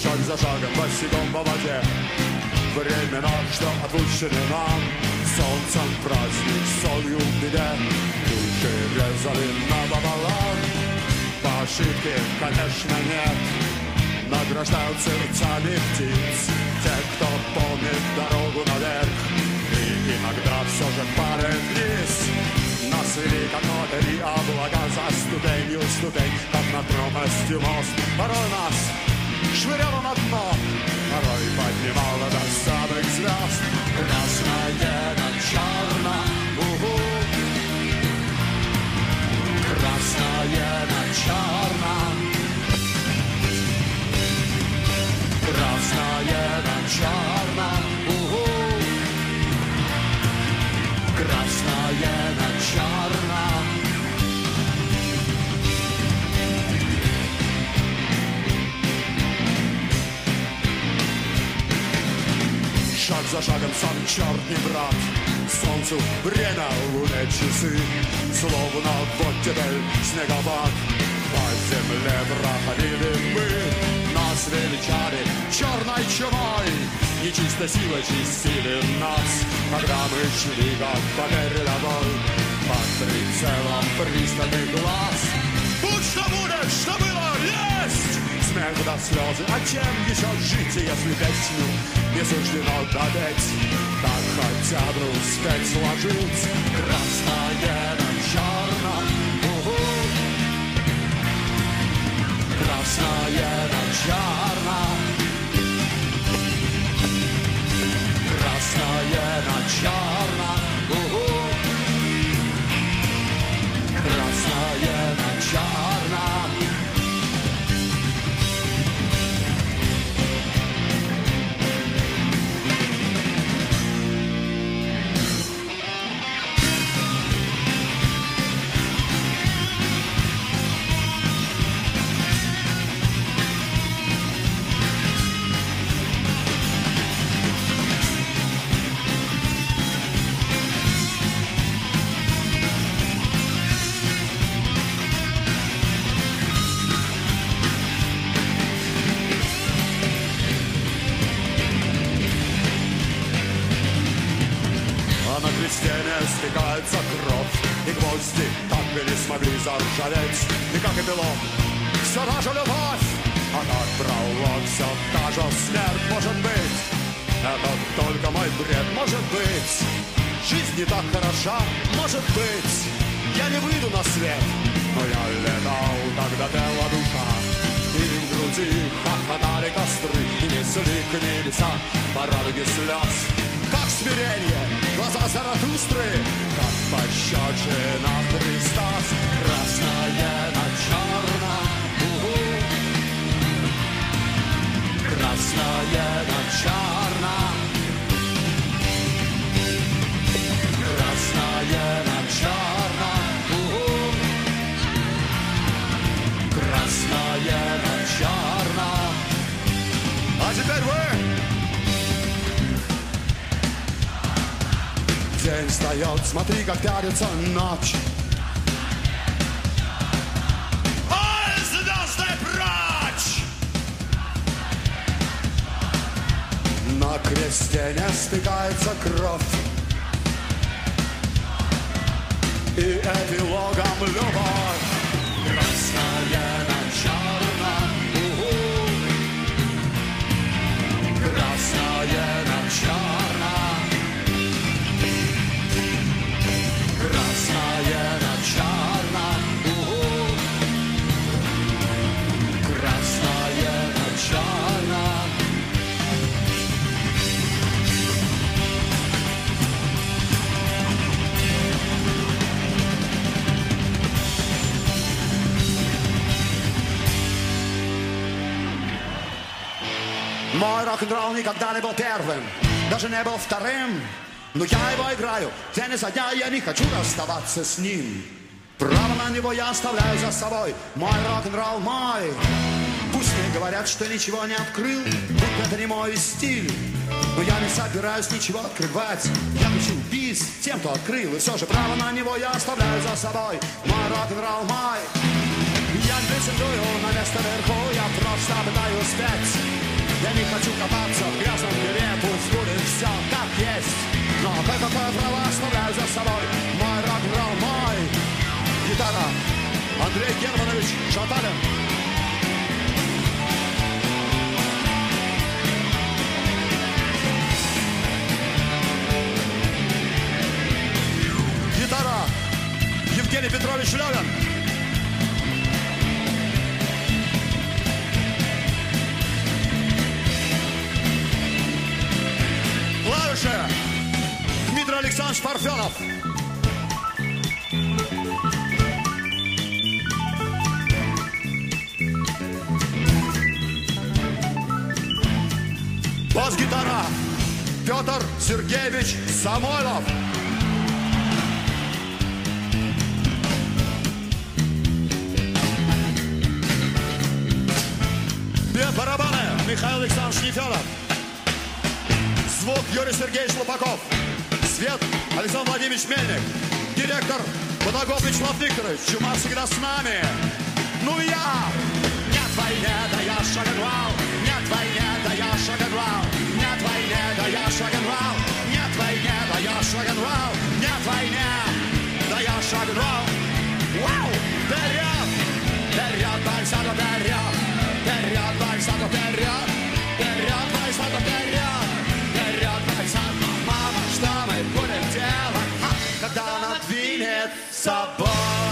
Шаг за шагом, босиком по воде. Времена, что отпущены нам. Солнцем праздник, солью в беде Души резали напополам По ошибке, конечно, нет. Награждают сердцами птиц. Те, кто помнит дорогу наверх. И иногда все же падает вниз. Нас вели как нотари облака За ступенью ступень, как над пропастью мост. Порой нас швыряло на дно, порой поднимало до самых звезд. Красное на черном, угу. Красное на черном. Красное на черном, угу. Красное на черном. Шаг за шагом сам черт не брат. Солнцу время, луне часы. Словно вот теперь снегопад По земле проходили мы Нас величали черной чумой. Нечисто сила чистили нас Когда мы шли как по передовой Под прицелом пристальных глаз. Будь что будет, что было, есть! Смех до слезы, а чем еще жить, если песню не суждено допеть? Так хотя бы успеть сложить красное на черном, угу. Красное на черном, красное на черном, не так хороша, может быть Я не выйду на свет, но я летал, когда пела душа И в груди хохотали костры И несли к небеса порадуги слез. Как смирение, глаза Заратустры Как пощечина Христос Красное на черном. Красное на черном А День встает, смотри, как пялится ночь. Ой, звезды прочь! На кресте не стыкается кровь. И эпилогом любовь. Красная Мой рок-н-ролл никогда не был первым, даже не был вторым. Но я его играю день изо дня, я не хочу расставаться с ним. Право на него я оставляю за собой, мой рок-н-ролл мой. Пусть мне говорят, что ничего не открыл, будто это не мой стиль. Но я не собираюсь ничего открывать, я хочу бис тем, кто открыл. И все же право на него я оставляю за собой, мой рок-н-ролл мой. Я не претендую на место вверху, я просто пытаюсь петь. Я не хочу копаться в грязном мире, пусть будет все как есть. Но кое-какое право оставляю за собой, мой рок-н-ролл мой. Гитара Андрей Германович Шаталин. Гитара Евгений Петрович Левин. Клавиши Дмитрий Александрович Парфенов. Бас-гитара Петр Сергеевич Самойлов. Барабаны Михаил Александрович Нефедов. Звук Юрий Сергеевич Лопаков. Свет Александр Владимирович Мельник. Директор Водогов Вячеслав Викторович. Чума всегда с нами. Ну я! Нет войне, да я шагнул. Нет войне, да я шагнул. Нет войне, да я шагнул. Нет войне, да я шагнул. Нет войне, да я шагнул. Вау! Вперед! Вперед, Бальсадо, вперед! Вперед, вперед! Вперед, Sabah.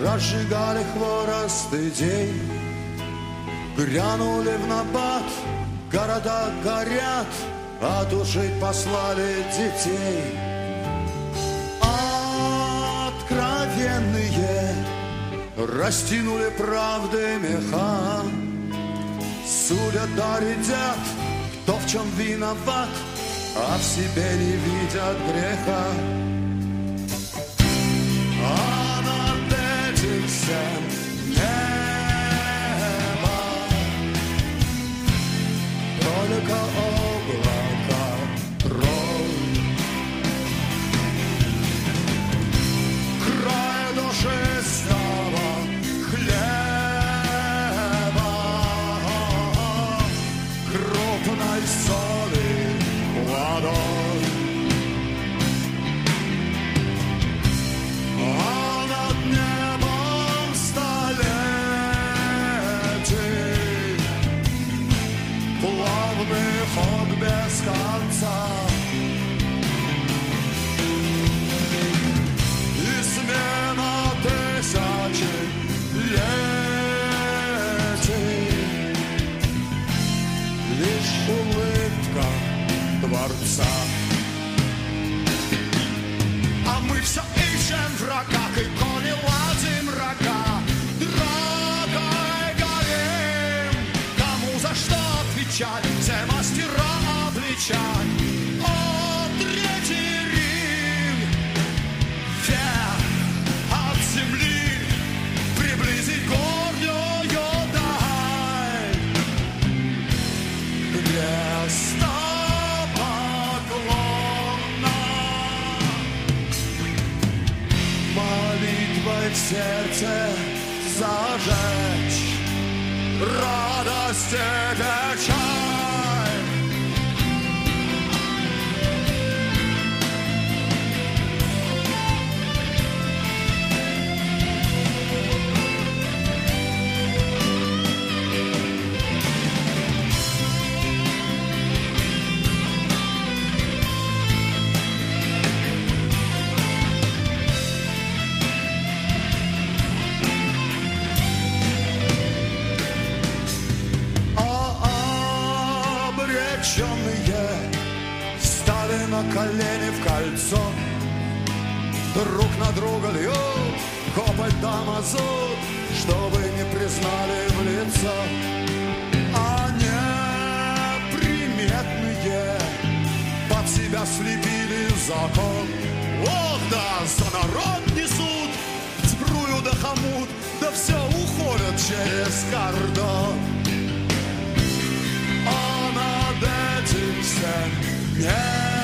Разжигали хворост идей Грянули в набат, города горят А тушить послали детей. Откровенные Растянули правды меха. Судят да кто в чем виноват А в себе не видят греха этим всем небо отвечать, все мастера обличать. О, третий Рим Вверх от земли Приблизить горнюю даль. Место поклона Молитвой в сердце зажечь Радость печаль Друг на друга льют Копоть да мазут Чтобы не признали в лицо. А неприметные Под себя слепили закон. Ох, да, за народ несут Сбрую да хомут Да все уходят через кордон. А над этим всем небо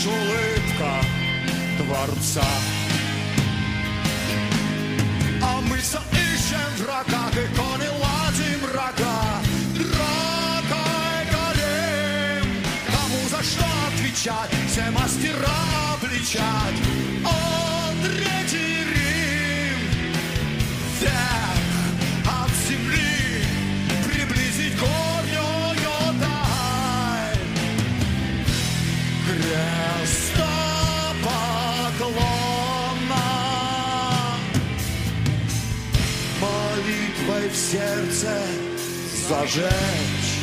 Лишь улыбка Творца а мы все ищем врага, и кони ладим рога. Рогой горим, кому за что отвечать, все мастера обличать. О, молитвой в сердце зажечь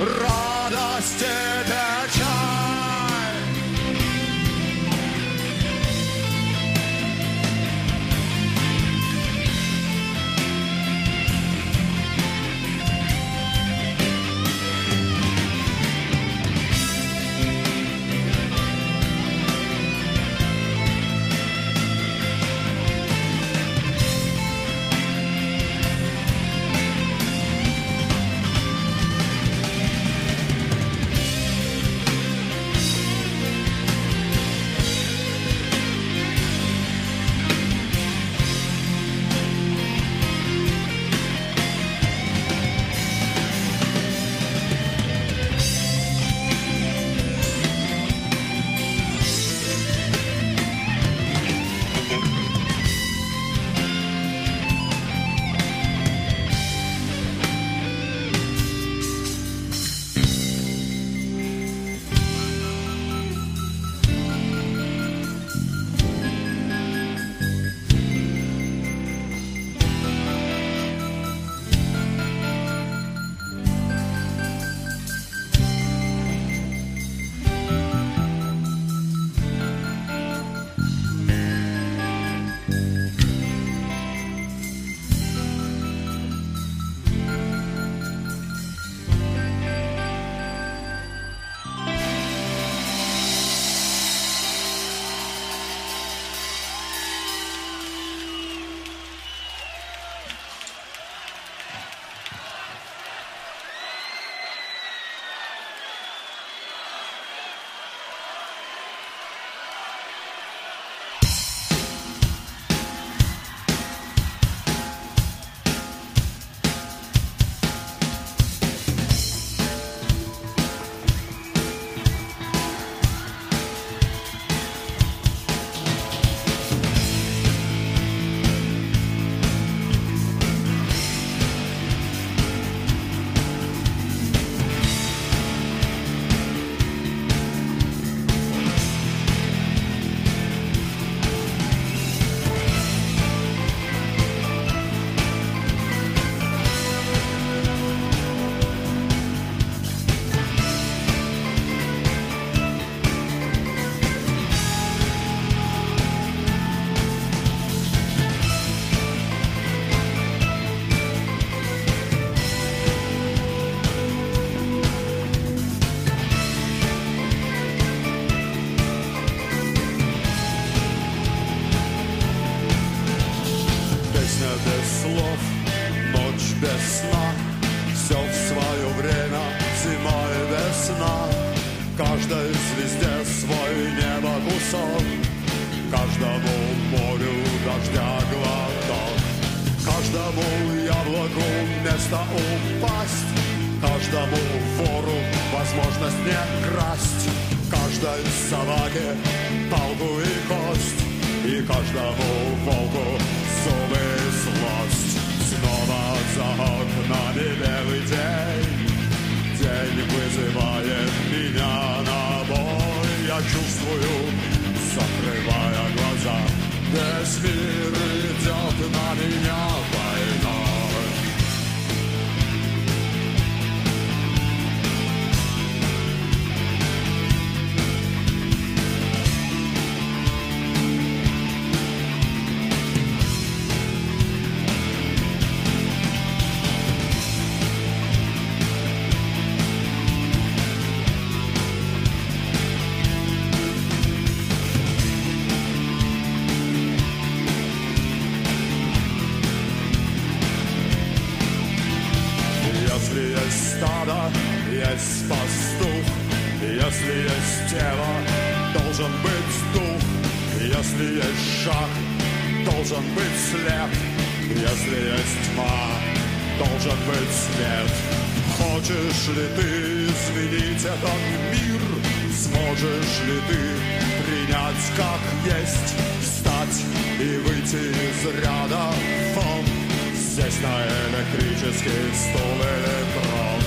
радость и печаль. Хочешь ли ты изменить этот мир? Сможешь ли ты принять как есть, встать и выйти из ряда фон? Здесь на электрический стул электрон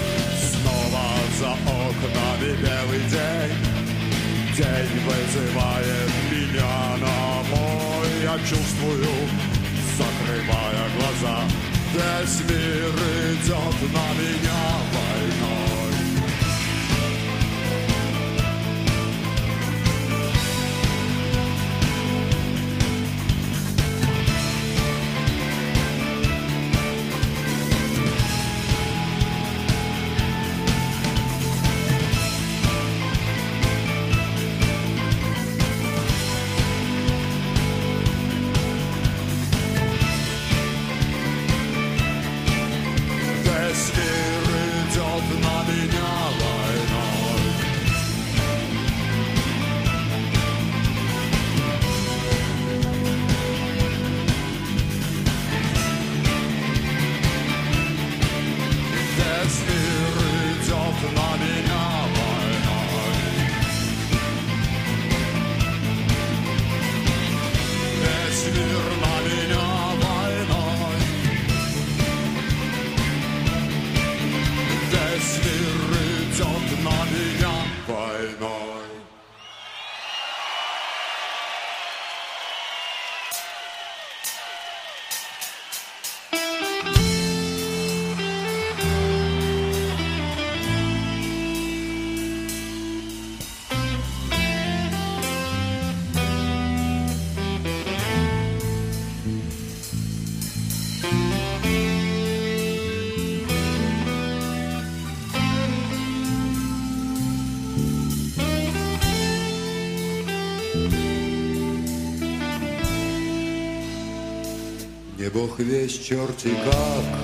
Снова за окнами белый день День вызывает меня на мой Я чувствую, закрывая глаза Весь мир идет на меня войной Бог весь черти как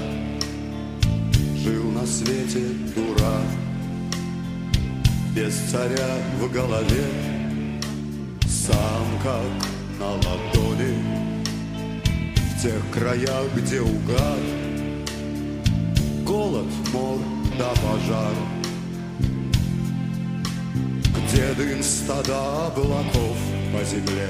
Жил на свете дурак. Без царя в голове Сам как на ладони. В тех краях, где угар Голод, мор да пожар. Где дым стада облаков по земле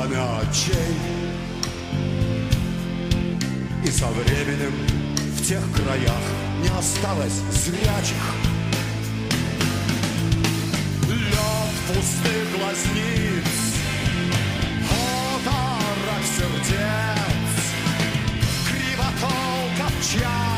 пламя очей. И со временем в тех краях не осталось зрячих. Лед пустых глазниц, оторок сердец, кривотол копчак.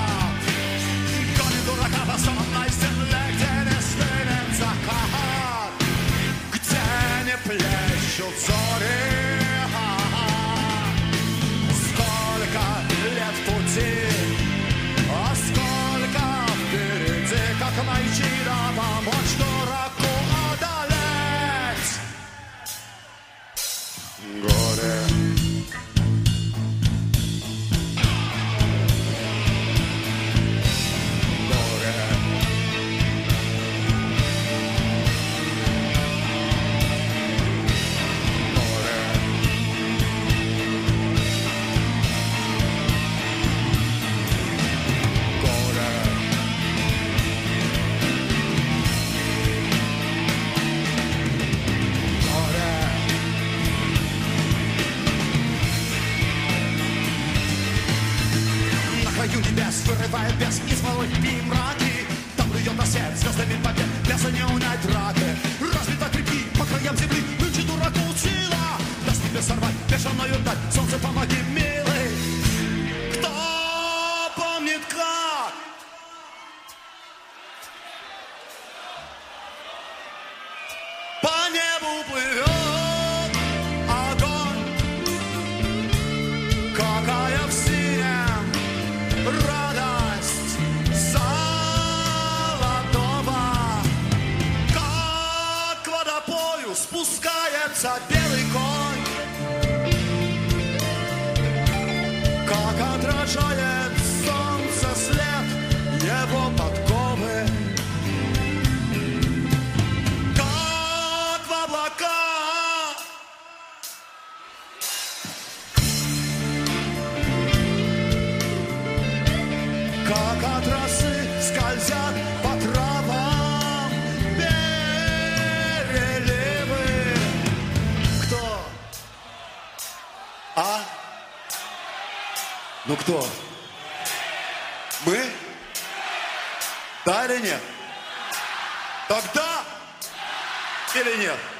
нет?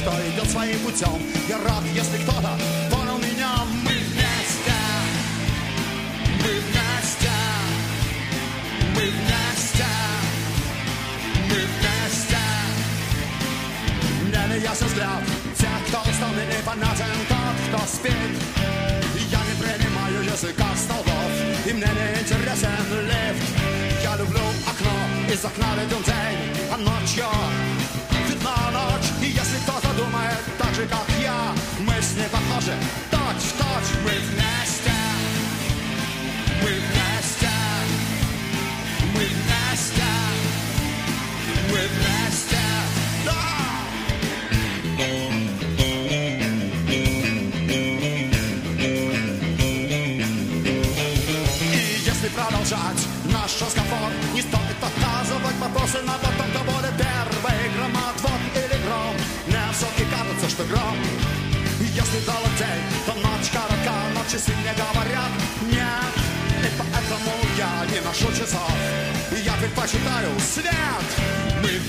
Кто идет своим путем Я рад, если кто-то понял меня. Мы вместе. Мы вместе. Мы вместе. Мы вместе. Мне не ясен взгляд Тех, кто устал, мне непонятен Тот, кто спит. Я не принимаю языка столбов И мне не интересен лифт. Я люблю окно Из окна виден день jeszcze Dodge, dodge with Nasta With Nasta With Nasta With Nasta I jest день, то ночь коротка Но часы мне говорят нет И поэтому я не ношу часов И я предпочитаю свет Мы